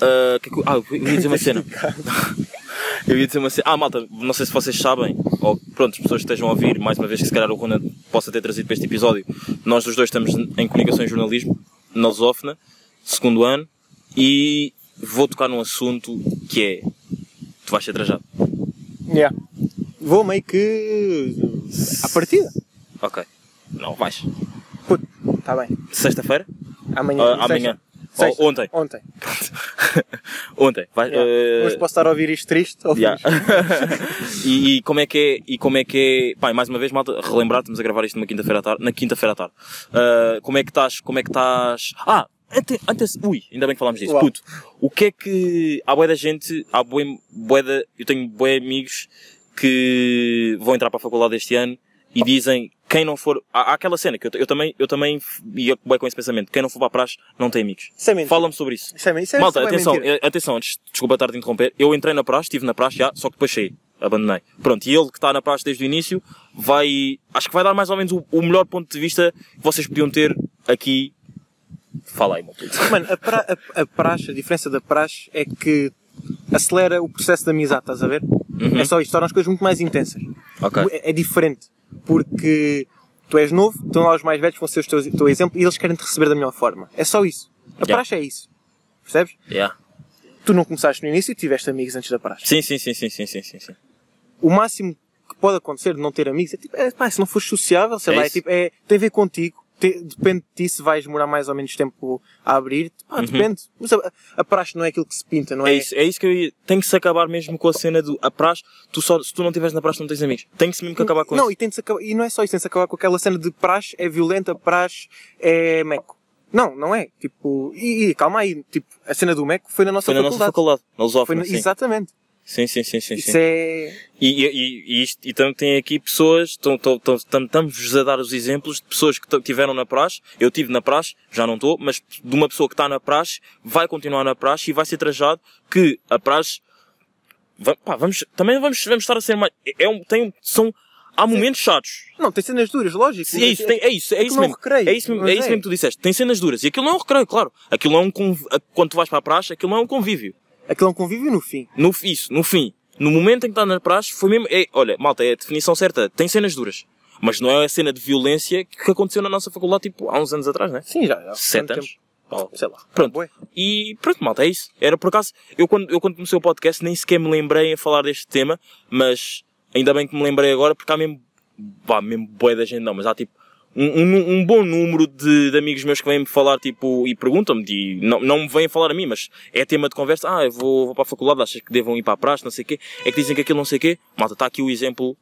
ah, que é ah, eu ia dizer uma cena. Eu ia dizer uma cena. Ah, malta, não sei se vocês sabem, ou pronto, as pessoas que estejam a ouvir, mais uma vez que se calhar o Runa possa ter trazido para este episódio. Nós os dois estamos em comunicação e jornalismo, na Lusófona, segundo ano, e vou tocar num assunto que é. Tu vais ser trajado. Yeah. Vou meio que. à partida. Ok. Não, vais. Puto, tá bem. Sexta-feira? Amanhã. Ah, amanhã. Sexta. Ou ontem. Ontem. Ontem. Vai, Yeah. eh, Hoje posso estar a ouvir isto triste ou Yeah. feliz. e, e como é que é, e como é que é, pá, mais uma vez, malta, relembrar, estamos a gravar isto numa quinta-feira à tarde, na quinta-feira à tarde. Ah, como é que estás, como é que estás, ah, antes, antes, ui, ainda bem que falámos disso, Uau. puto, o que é que, há bué da gente, há bué, bué da, eu tenho bué amigos que vão entrar para a faculdade este ano e dizem quem não for. Há, há aquela cena que eu, eu também, eu também ia bem com esse pensamento. Quem não for para a praxe não tem amigos. É. Fala-me sobre isso. Isso é, isso é, Malta, isso atenção, eh, atenção, antes, desculpa estar a te interromper. Eu entrei na praxe, estive na praxe já, só que depois saí. Abandonei. Pronto, e ele que está na praxe desde o início vai. Acho que vai dar mais ou menos o, o melhor ponto de vista que vocês podiam ter aqui. Fala aí, puto. Mano, a, pra, a, a praxe, a diferença da praxe é que acelera o processo de amizade, estás a ver? É só isto, torna as coisas muito mais intensas. Ok. É, é diferente. Porque tu és novo, estão lá os mais velhos, vão ser o teu, teu exemplo e eles querem te receber da melhor forma. É só isso. A Yeah. praxe é isso. Percebes? Yeah. Tu não começaste no início e tiveste amigos antes da praxe. Sim, sim, sim, sim, sim, sim, sim, sim. O máximo que pode acontecer de não ter amigos é tipo, é, pá, se não fores sociável, sei É lá, é, tipo, é, tem a ver contigo. Te- depende de ti se vais demorar mais ou menos tempo a abrir. Ah, depende. Mas a, a praxe não é aquilo que se pinta, não é? Uhum. É isso, é isso que eu ia. Tem que se acabar mesmo com a cena do. A praxe, tu só, se tu não estiveres na praxe não tens amigos. Tem que se mesmo que acabar com não, isso. e, tem acabar, e não é só isso, tem de se acabar com aquela cena de praxe é violenta, praxe é meco. Não, não é. Tipo, e, e calma aí, tipo, a cena do meco foi na nossa Foi na nossa faculdade. faculdade, na Foi lusófona, na- sim. Exatamente. Sim, sim, sim, sim. Sim. é. E, e, e, isto, e também tem aqui pessoas, estamos-vos a dar os exemplos de pessoas que estiveram na praxe, eu estive na praxe, já não estou, mas de uma pessoa que está na praxe, vai continuar na praxe e vai ser trajado que a praxe, pá, vamos, também vamos, vamos estar a ser mais, é um, tem, são, há momentos chatos. Não, tem cenas duras, lógico. Sim, é isso, tem- é isso, é Aquilo isso é mesmo. recreio, É isso mesmo, é isso é. mesmo que tu disseste. Tem cenas duras. E aquilo não é um recreio, claro. Aquilo é um conv... quando tu vais para a praxe, aquilo não é um convívio. Aquilo é um convívio no fim. No, isso, no fim. No momento em que está na praxe, foi mesmo. É, olha, malta, é a definição certa. Tem cenas duras. Mas não é a cena de violência que aconteceu na nossa faculdade, tipo, há uns anos atrás, né? Sim, já. já. Sete anos. Oh, Sei lá. Pronto. E pronto, malta, é isso. Era por acaso, eu quando, eu quando comecei o podcast nem sequer me lembrei em falar deste tema, mas ainda bem que me lembrei agora porque há mesmo, pá, mesmo boé da gente não, mas há tipo um, um, um bom número de, de amigos meus que vêm-me falar tipo e perguntam-me, e não, não me vêm falar a mim, mas é tema de conversa, ah, eu vou, vou para a faculdade, achas que devam ir para a praxe, não sei o quê, é que dizem que aquilo não sei o quê, malta, está aqui o exemplo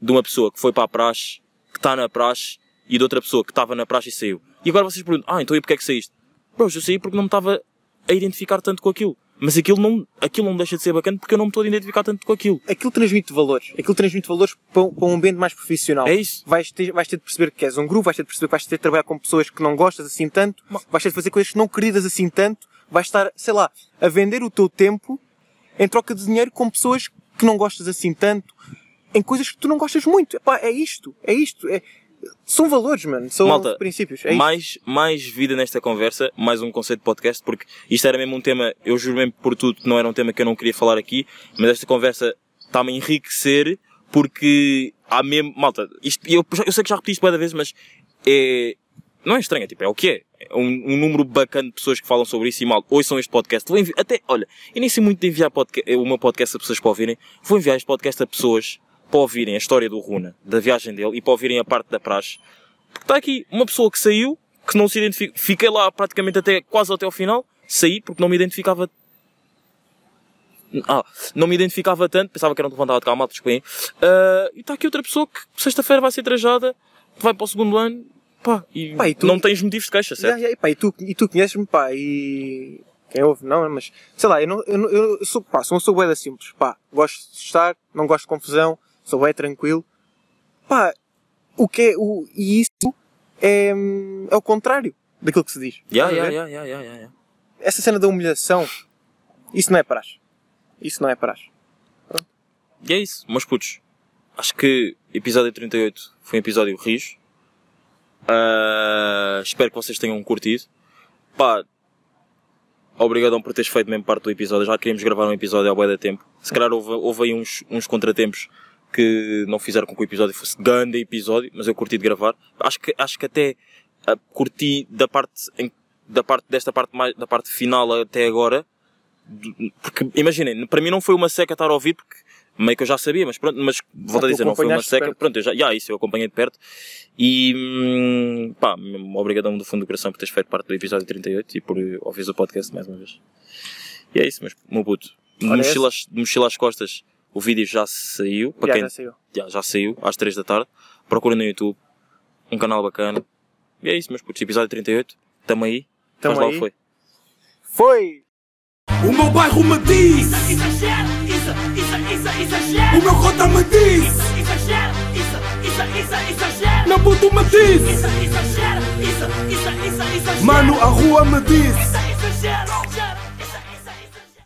de uma pessoa que foi para a praxe, que está na praxe, e de outra pessoa que estava na praxe e saiu. E agora vocês perguntam, ah, então e porquê é que saíste? Bros, eu saí porque não me estava a identificar tanto com aquilo. Mas aquilo não, aquilo não deixa de ser bacana porque eu não me estou a identificar tanto com aquilo. Aquilo transmite valores. Aquilo transmite valores para, um- para um ambiente mais profissional. É isso. Vais ter, vais ter de perceber que és um grupo, vais ter de perceber que vais ter de trabalhar com pessoas que não gostas assim tanto, vais ter de fazer coisas que não queridas assim tanto, vais estar, sei lá, a vender o teu tempo em troca de dinheiro com pessoas que não gostas assim tanto, em coisas que tu não gostas muito. Epá, é isto, é isto. É... São valores, mano. São Malta, princípios. É mais, mais vida nesta conversa, mais um conceito de podcast, porque isto era mesmo um tema, eu juro mesmo por tudo que não era um tema que eu não queria falar aqui, mas esta conversa está-me a enriquecer porque há mesmo, malta, isto, eu, eu sei que já repeti isto várias vezes, mas é, não é estranho, é tipo, é o que é. É um, um número bacana de pessoas que falam sobre isso e mal, ouçam este podcast. Vou envi- até, olha, eu nem sei muito de enviar podca- o meu podcast a pessoas para ouvirem. Vou enviar este podcast a pessoas para ouvirem a história do Runa, da viagem dele e para ouvirem a parte da praxe. Porque está aqui uma pessoa que saiu, que não se identifica, fiquei lá praticamente até, quase até ao final, saí porque não me identificava ah, não me identificava tanto, pensava que era um telefone de calma, desculpem. Ah, e está aqui outra pessoa que sexta-feira vai ser trajada, vai para o segundo ano, pá, e, Pá, e tu- não tens motivos de queixa, certo? Ya, ya, e, pá, e tu, e tu conheces-me, pá, e quem ouve, não, mas sei lá, eu, não, eu, eu sou, pá, sou uma pessoa simples, pá, gosto de estar, não gosto de confusão, sou bem tranquilo, pá, o que é, o, e isso é, é o contrário daquilo que se diz. Ver? ya, ya, ya, ya, ya. Essa cena da humilhação, isso não é praxe. Isso não é praxe. E é isso, meus putos. Acho que episódio 38 foi um episódio rijo. Ah, espero que vocês tenham curtido. Pá, obrigadão por teres feito mesmo parte do episódio. Já queríamos gravar um episódio há bué da tempo. Se calhar houve, houve aí uns, uns contratempos que não fizeram com que o episódio fosse grande episódio, mas eu curti de gravar. Acho que, acho que até ah, curti da parte, em- da parte, desta parte mais, da parte final até agora, porque imaginem, para mim não foi uma seca estar a ouvir, porque meio que eu já sabia, mas pronto, mas volto a tu dizer, não foi uma seca, perto. pronto, eu já, já, isso eu acompanhei de perto. E, hum, pá, obrigadão do fundo do coração por teres feito parte do episódio 38 e por eh, ouvires o podcast mais uma vez. E é isso, mas, meu puto, mochila, mochila às costas, o vídeo já saiu, para Já, quem já saiu. já, já saiu, às 3 da tarde. Procura no YouTube, um canal bacana. E é isso, meus putos, episódio 38, tamo aí, Tamo lá o aí. que foi. Foi! O meu bairro me diz, Exagero, isso, isso, isso, exagero. o meu cota me diz. Exagero, isso, isso, isso, isso exagera. Não puto me disse Isso exagera, isso, isso, isso exagera. Mano, a rua me disse Isso exagera.